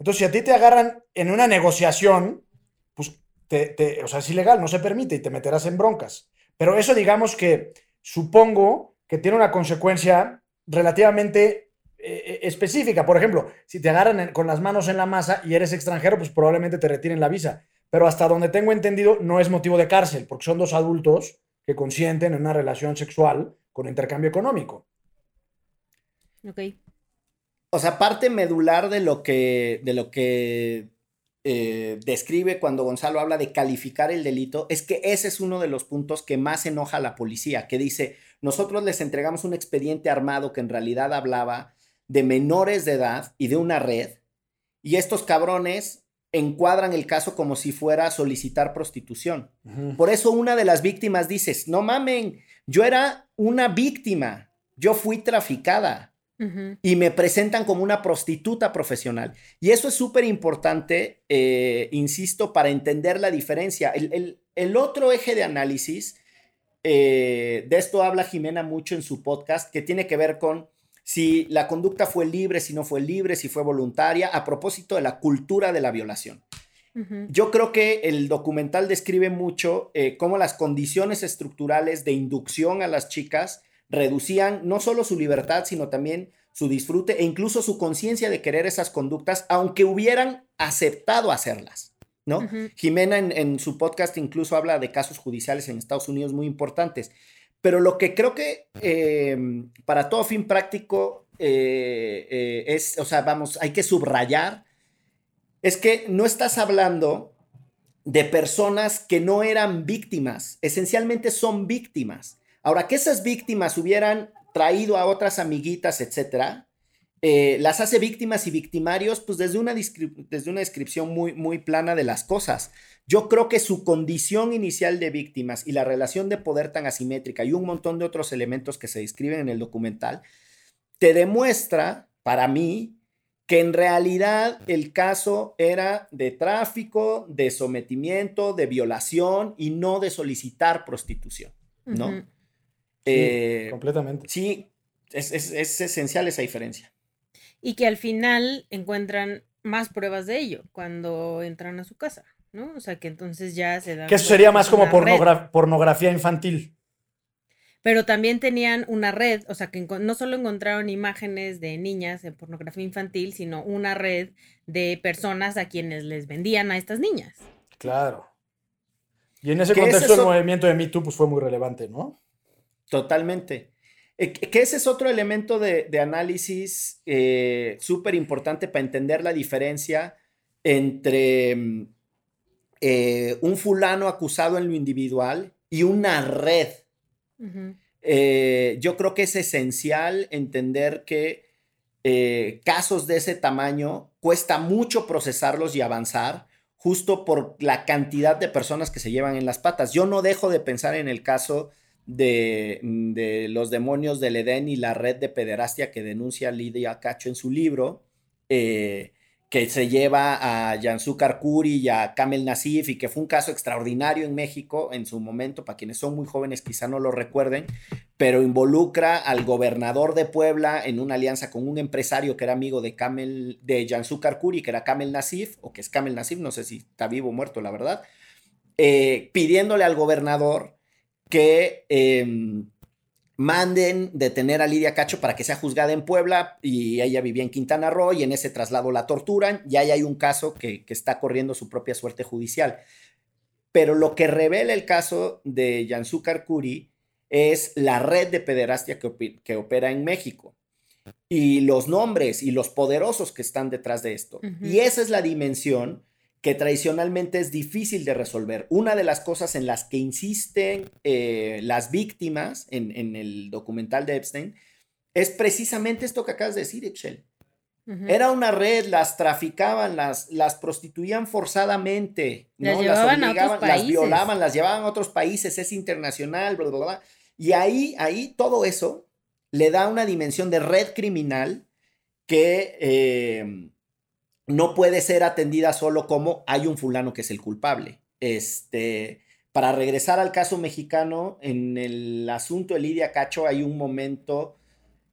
Entonces, si a ti te agarran en una negociación, pues, te, te- o sea, es ilegal, no se permite y te meterás en broncas. Pero eso, digamos que supongo que tiene una consecuencia relativamente eh, específica. Por ejemplo, si te agarran en- con las manos en la masa y eres extranjero, pues probablemente te retiren la visa. Pero hasta donde tengo entendido, no es motivo de cárcel, porque son dos adultos que consienten en una relación sexual con intercambio económico. Ok. O sea, parte medular de lo que, de lo que eh, describe cuando Gonzalo habla de calificar el delito es que ese es uno de los puntos que más enoja a la policía, que dice, nosotros les entregamos un expediente armado que en realidad hablaba de menores de edad y de una red, y estos cabrones encuadran el caso como si fuera a solicitar prostitución. Por eso una de las víctimas dices, no mamen, yo era una víctima, yo fui traficada y me presentan como una prostituta profesional. Y eso es súper importante, eh, insisto, para entender la diferencia. El, el- el otro eje de análisis, eh, de esto habla Jimena mucho en su podcast, que tiene que ver con si la conducta fue libre, si no fue libre, si fue voluntaria, a propósito de la cultura de la violación. Yo creo que el documental describe mucho eh, cómo las condiciones estructurales de inducción a las chicas reducían no solo su libertad, sino también su disfrute e incluso su conciencia de querer esas conductas, aunque hubieran aceptado hacerlas, ¿no? Jimena en, en su podcast incluso habla de casos judiciales en Estados Unidos muy importantes. Pero lo que creo que eh, para todo fin práctico eh, eh, es, o sea, vamos, hay que subrayar, es que no estás hablando de personas que no eran víctimas, esencialmente son víctimas. Ahora, que esas víctimas hubieran traído a otras amiguitas, etcétera, eh, las hace víctimas y victimarios, pues desde una, desde una descripción muy, muy plana de las cosas. Yo creo que su condición inicial de víctimas y la relación de poder tan asimétrica y un montón de otros elementos que se describen en el documental, te demuestra, para mí, que en realidad el caso era de tráfico, de sometimiento, de violación y no de solicitar prostitución, ¿no? Eh, completamente. sí, es, es- es esencial esa diferencia. Y que al final encuentran más pruebas de ello cuando entran a su casa, ¿no? O sea, que entonces ya se dan Que eso sería más como pornogra- pornografía infantil. Pero también tenían una red, o sea, que no solo encontraron imágenes de niñas en pornografía infantil, sino una red de personas a quienes les vendían a estas niñas. Claro. Y en ese ¿Qué es contexto el movimiento de Me Too pues, fue muy relevante, ¿no? Totalmente. Eh, que ese es otro elemento de, de análisis eh, súper importante para entender la diferencia entre mm, eh, un fulano acusado en lo individual y una red. Eh, yo creo que es esencial entender que casos de ese tamaño cuesta mucho procesarlos y avanzar justo por la cantidad de personas que se llevan en las patas. Yo no dejo de pensar en el caso de, de los demonios del Edén y la red de pederastia que denuncia Lidia Cacho en su libro, eh, que se lleva a Jansu Karkuri y a Kamel Nasif y que fue un caso extraordinario en México en su momento, para quienes son muy jóvenes quizá no lo recuerden, pero involucra al gobernador de Puebla en una alianza con un empresario que era amigo de Kamel, de Karkuri, que era Kamel Nasif, o que es Kamel Nasif, no sé si está vivo o muerto, la verdad, eh, pidiéndole al gobernador que eh, manden detener a Lidia Cacho para que sea juzgada en Puebla y ella vivía en Quintana Roo y en ese traslado la torturan y ahí hay un caso que, que está corriendo su propia suerte judicial. Pero lo que revela el caso de Jansu Karkuri es la red de pederastia que, que opera en México y los nombres y los poderosos que están detrás de esto. Y esa es la dimensión que tradicionalmente es difícil de resolver. Una de las cosas en las que insisten eh, las víctimas en, en el documental de Epstein es precisamente esto que acabas de decir, Excel. Era una red, las traficaban, las, las prostituían forzadamente, Las ¿no? llevaban a otros las violaban, las llevaban a otros países, es internacional, bla, bla, bla. Y ahí, ahí todo eso le da una dimensión de red criminal que eh, no puede ser atendida solo como hay un fulano que es el culpable. Este, para regresar al caso mexicano, en el asunto de Lidia Cacho hay un momento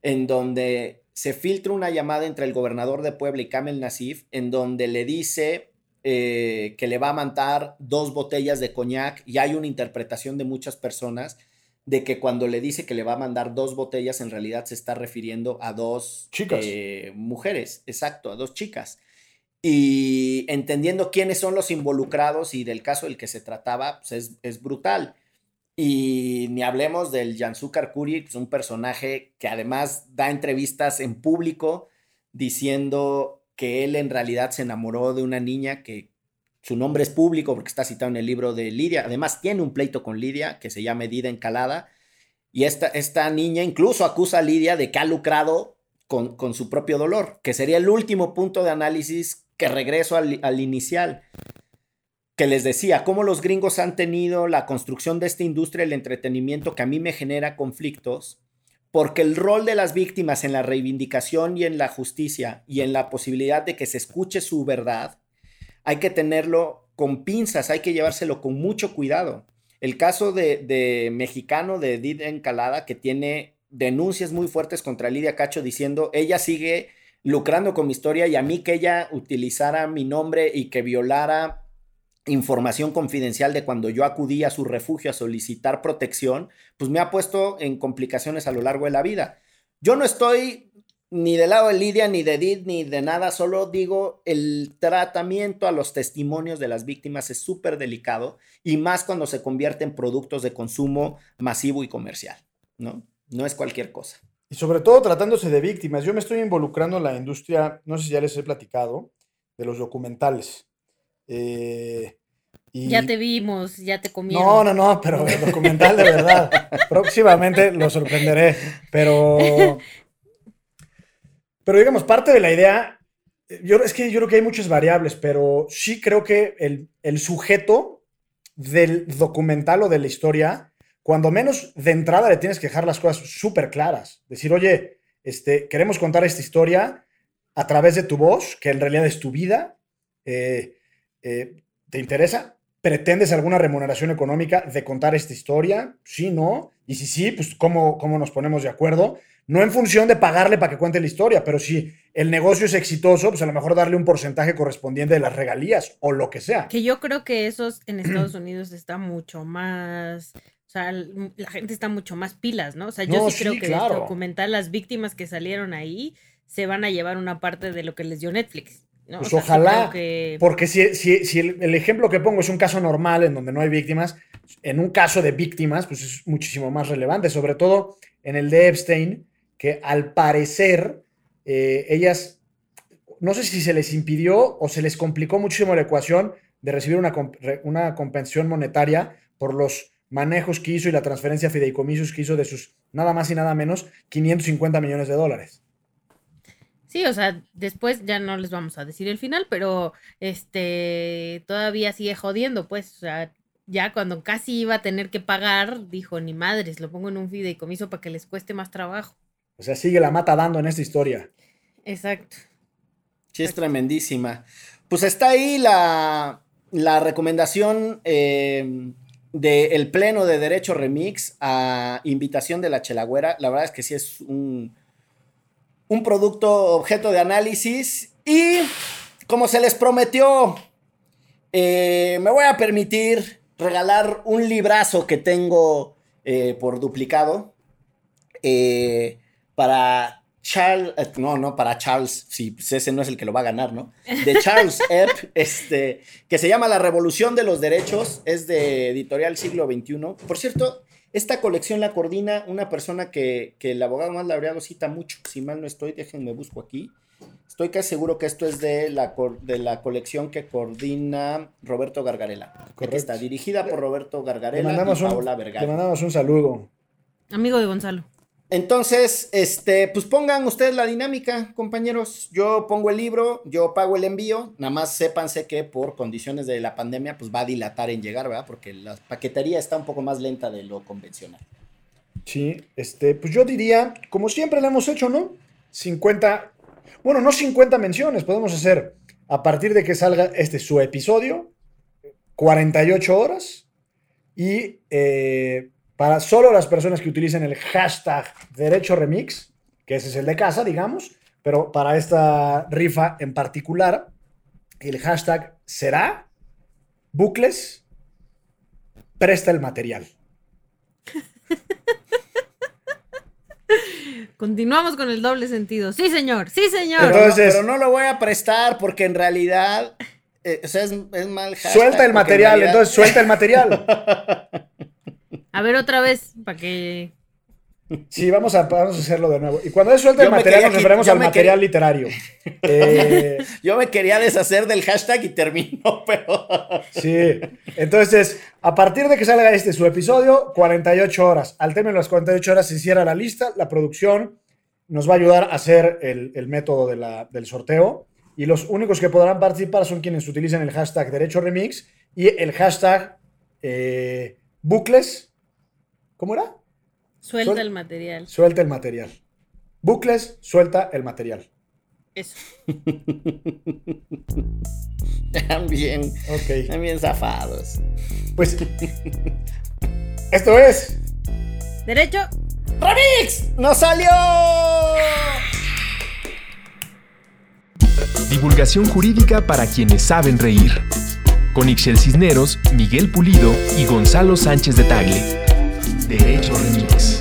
en donde se filtra una llamada entre el gobernador de Puebla y Kamel Nasif, en donde le dice eh, que le va a mandar dos botellas de coñac y hay una interpretación de muchas personas de que cuando le dice que le va a mandar dos botellas, en realidad se está refiriendo a dos Chicas. eh, mujeres, exacto, a dos chicas. Y entendiendo quiénes son los involucrados y del caso del que se trataba, pues es, es brutal. Y ni hablemos del Jansu Karkuri, es un personaje que además da entrevistas en público diciendo que él en realidad se enamoró de una niña que su nombre es público porque está citado en el libro de Lidia. Además tiene un pleito con Lidia que se llama Edida Encalada. Y esta, esta niña incluso acusa a Lidia de que ha lucrado con, con su propio dolor, que sería el último punto de análisis que regreso al, al inicial que les decía, cómo los gringos han tenido la construcción de esta industria del entretenimiento que a mí me genera conflictos, porque el rol de las víctimas en la reivindicación y en la justicia y en la posibilidad de que se escuche su verdad, hay que tenerlo con pinzas, hay que llevárselo con mucho cuidado. El caso de, de mexicano de Edith Encalada, que tiene denuncias muy fuertes contra Lidia Cacho diciendo, ella sigue lucrando con mi historia y a mí que ella utilizara mi nombre y que violara información confidencial de cuando yo acudí a su refugio a solicitar protección, pues me ha puesto en complicaciones a lo largo de la vida. Yo no estoy ni del lado de Lidia, ni de Edith, ni de nada, solo digo, el tratamiento a los testimonios de las víctimas es súper delicado y más cuando se convierte en productos de consumo masivo y comercial, ¿no? No es cualquier cosa. Y sobre todo tratándose de víctimas. Yo me estoy involucrando en la industria, no sé si ya les he platicado, de los documentales. Eh, y- Ya te vimos, ya te comieron. No, no, no, pero el documental de verdad. [LAUGHS] Próximamente lo sorprenderé. Pero. Pero digamos, parte de la idea. Yo, es que yo creo que hay muchas variables, pero sí creo que el, el sujeto del documental o de la historia, cuando menos de entrada le tienes que dejar las cosas súper claras. Decir, oye, este, queremos contar esta historia a través de tu voz, que en realidad es tu vida. eh, eh, ¿Te interesa? ¿Pretendes alguna remuneración económica de contar esta historia? Sí, no. Y si sí, pues ¿cómo, cómo nos ponemos de acuerdo? No en función de pagarle para que cuente la historia, pero si el negocio es exitoso, pues a lo mejor darle un porcentaje correspondiente de las regalías o lo que sea. Que yo creo que esos en [CLEARS THROAT] Estados Unidos está mucho más. O sea, la gente está mucho más pilas, ¿no? O sea, yo No, sí creo sí, que claro. este documental, las víctimas que salieron ahí, se van a llevar una parte de lo que les dio Netflix. ¿no? Pues O sea, sí ojalá, que- Porque si, si, si el, el ejemplo que pongo es un caso normal en donde no hay víctimas, en un caso de víctimas, pues es muchísimo más relevante, sobre todo en el de Epstein, que al parecer eh, ellas, no sé si se les impidió o se les complicó muchísimo la ecuación de recibir una, una compensación monetaria por los manejos que hizo y la transferencia a fideicomisos que hizo de sus nada más y nada menos 550 millones de dólares. Sí, o sea, después ya no les vamos a decir el final, pero este todavía sigue jodiendo, pues, o sea, ya cuando casi iba a tener que pagar, dijo, ni madres, lo pongo en un fideicomiso para que les cueste más trabajo. O sea, sigue la mata dando en esta historia. Exacto. Sí, es tremendísima. Pues está ahí la, la recomendación eh, del Pleno de Derecho Remix a invitación de la Chelagüera. La verdad es que sí es un, un producto objeto de análisis. Y como se les prometió, eh, me voy a permitir regalar un librazo que tengo eh, por duplicado eh, para Charles, eh, no, no, para Charles, sí, pues ese no es el que lo va a ganar, ¿no? De Charles [LAUGHS] Epp, este, que se llama La Revolución de los Derechos, es de editorial siglo XXI. Por cierto, esta colección la coordina una persona que, que el abogado más laureado cita mucho, si mal no estoy, déjenme busco aquí. Estoy casi seguro que esto es de la, de la colección que coordina Roberto Gargarela. Aquí Correcto. está, dirigida por Roberto Le Gargarela y un, Paola le Vergara. mandamos un saludo. Amigo de Gonzalo. Entonces, este, pues pongan ustedes la dinámica, compañeros. Yo pongo el libro, yo pago el envío. Nada más sépanse que por condiciones de la pandemia, pues va a dilatar en llegar, ¿verdad? Porque la paquetería está un poco más lenta de lo convencional. Sí, este, pues yo diría, como siempre lo hemos hecho, ¿no? 50, bueno, no 50 menciones, podemos hacer a partir de que salga este su episodio, 48 horas y eh, para solo las personas que utilicen el hashtag Derecho Remix, que ese es el de casa, digamos, pero para esta rifa en particular, el hashtag será bucles presta el material. Continuamos con el doble sentido. Sí, señor, sí, señor. Pero, Entonces- no, pero no lo voy a prestar porque en realidad, eh, o sea, es, es mal hashtag, Suelta el material, realidad- entonces suelta el material. [LAUGHS] A ver otra vez, para que... Sí, vamos a, vamos a hacerlo de nuevo. Y cuando es suelta el material, nos referimos al material quería- literario. [LAUGHS] Eh, Yo me quería deshacer del hashtag y terminó, [LAUGHS] pero... sí. Entonces, a partir de que salga este su episodio, 48 horas. Al término de las 48 horas se cierra la lista. La producción nos va a ayudar a hacer el, el método de la- del sorteo. Y los únicos que podrán participar son quienes utilicen el hashtag Derecho Remix y el hashtag eh, Bucles. ¿Cómo era? Suelta Suel- el material. Suelta el material. Bucles, suelta el material. Eso. [LAUGHS] También, Ok. también zafados. Pues esto es. Derecho. ¡Remix! ¡Nos salió! Divulgación jurídica para quienes saben reír. Con Ixel Cisneros, Miguel Pulido y Gonzalo Sánchez de Tagle. Derecho Remix.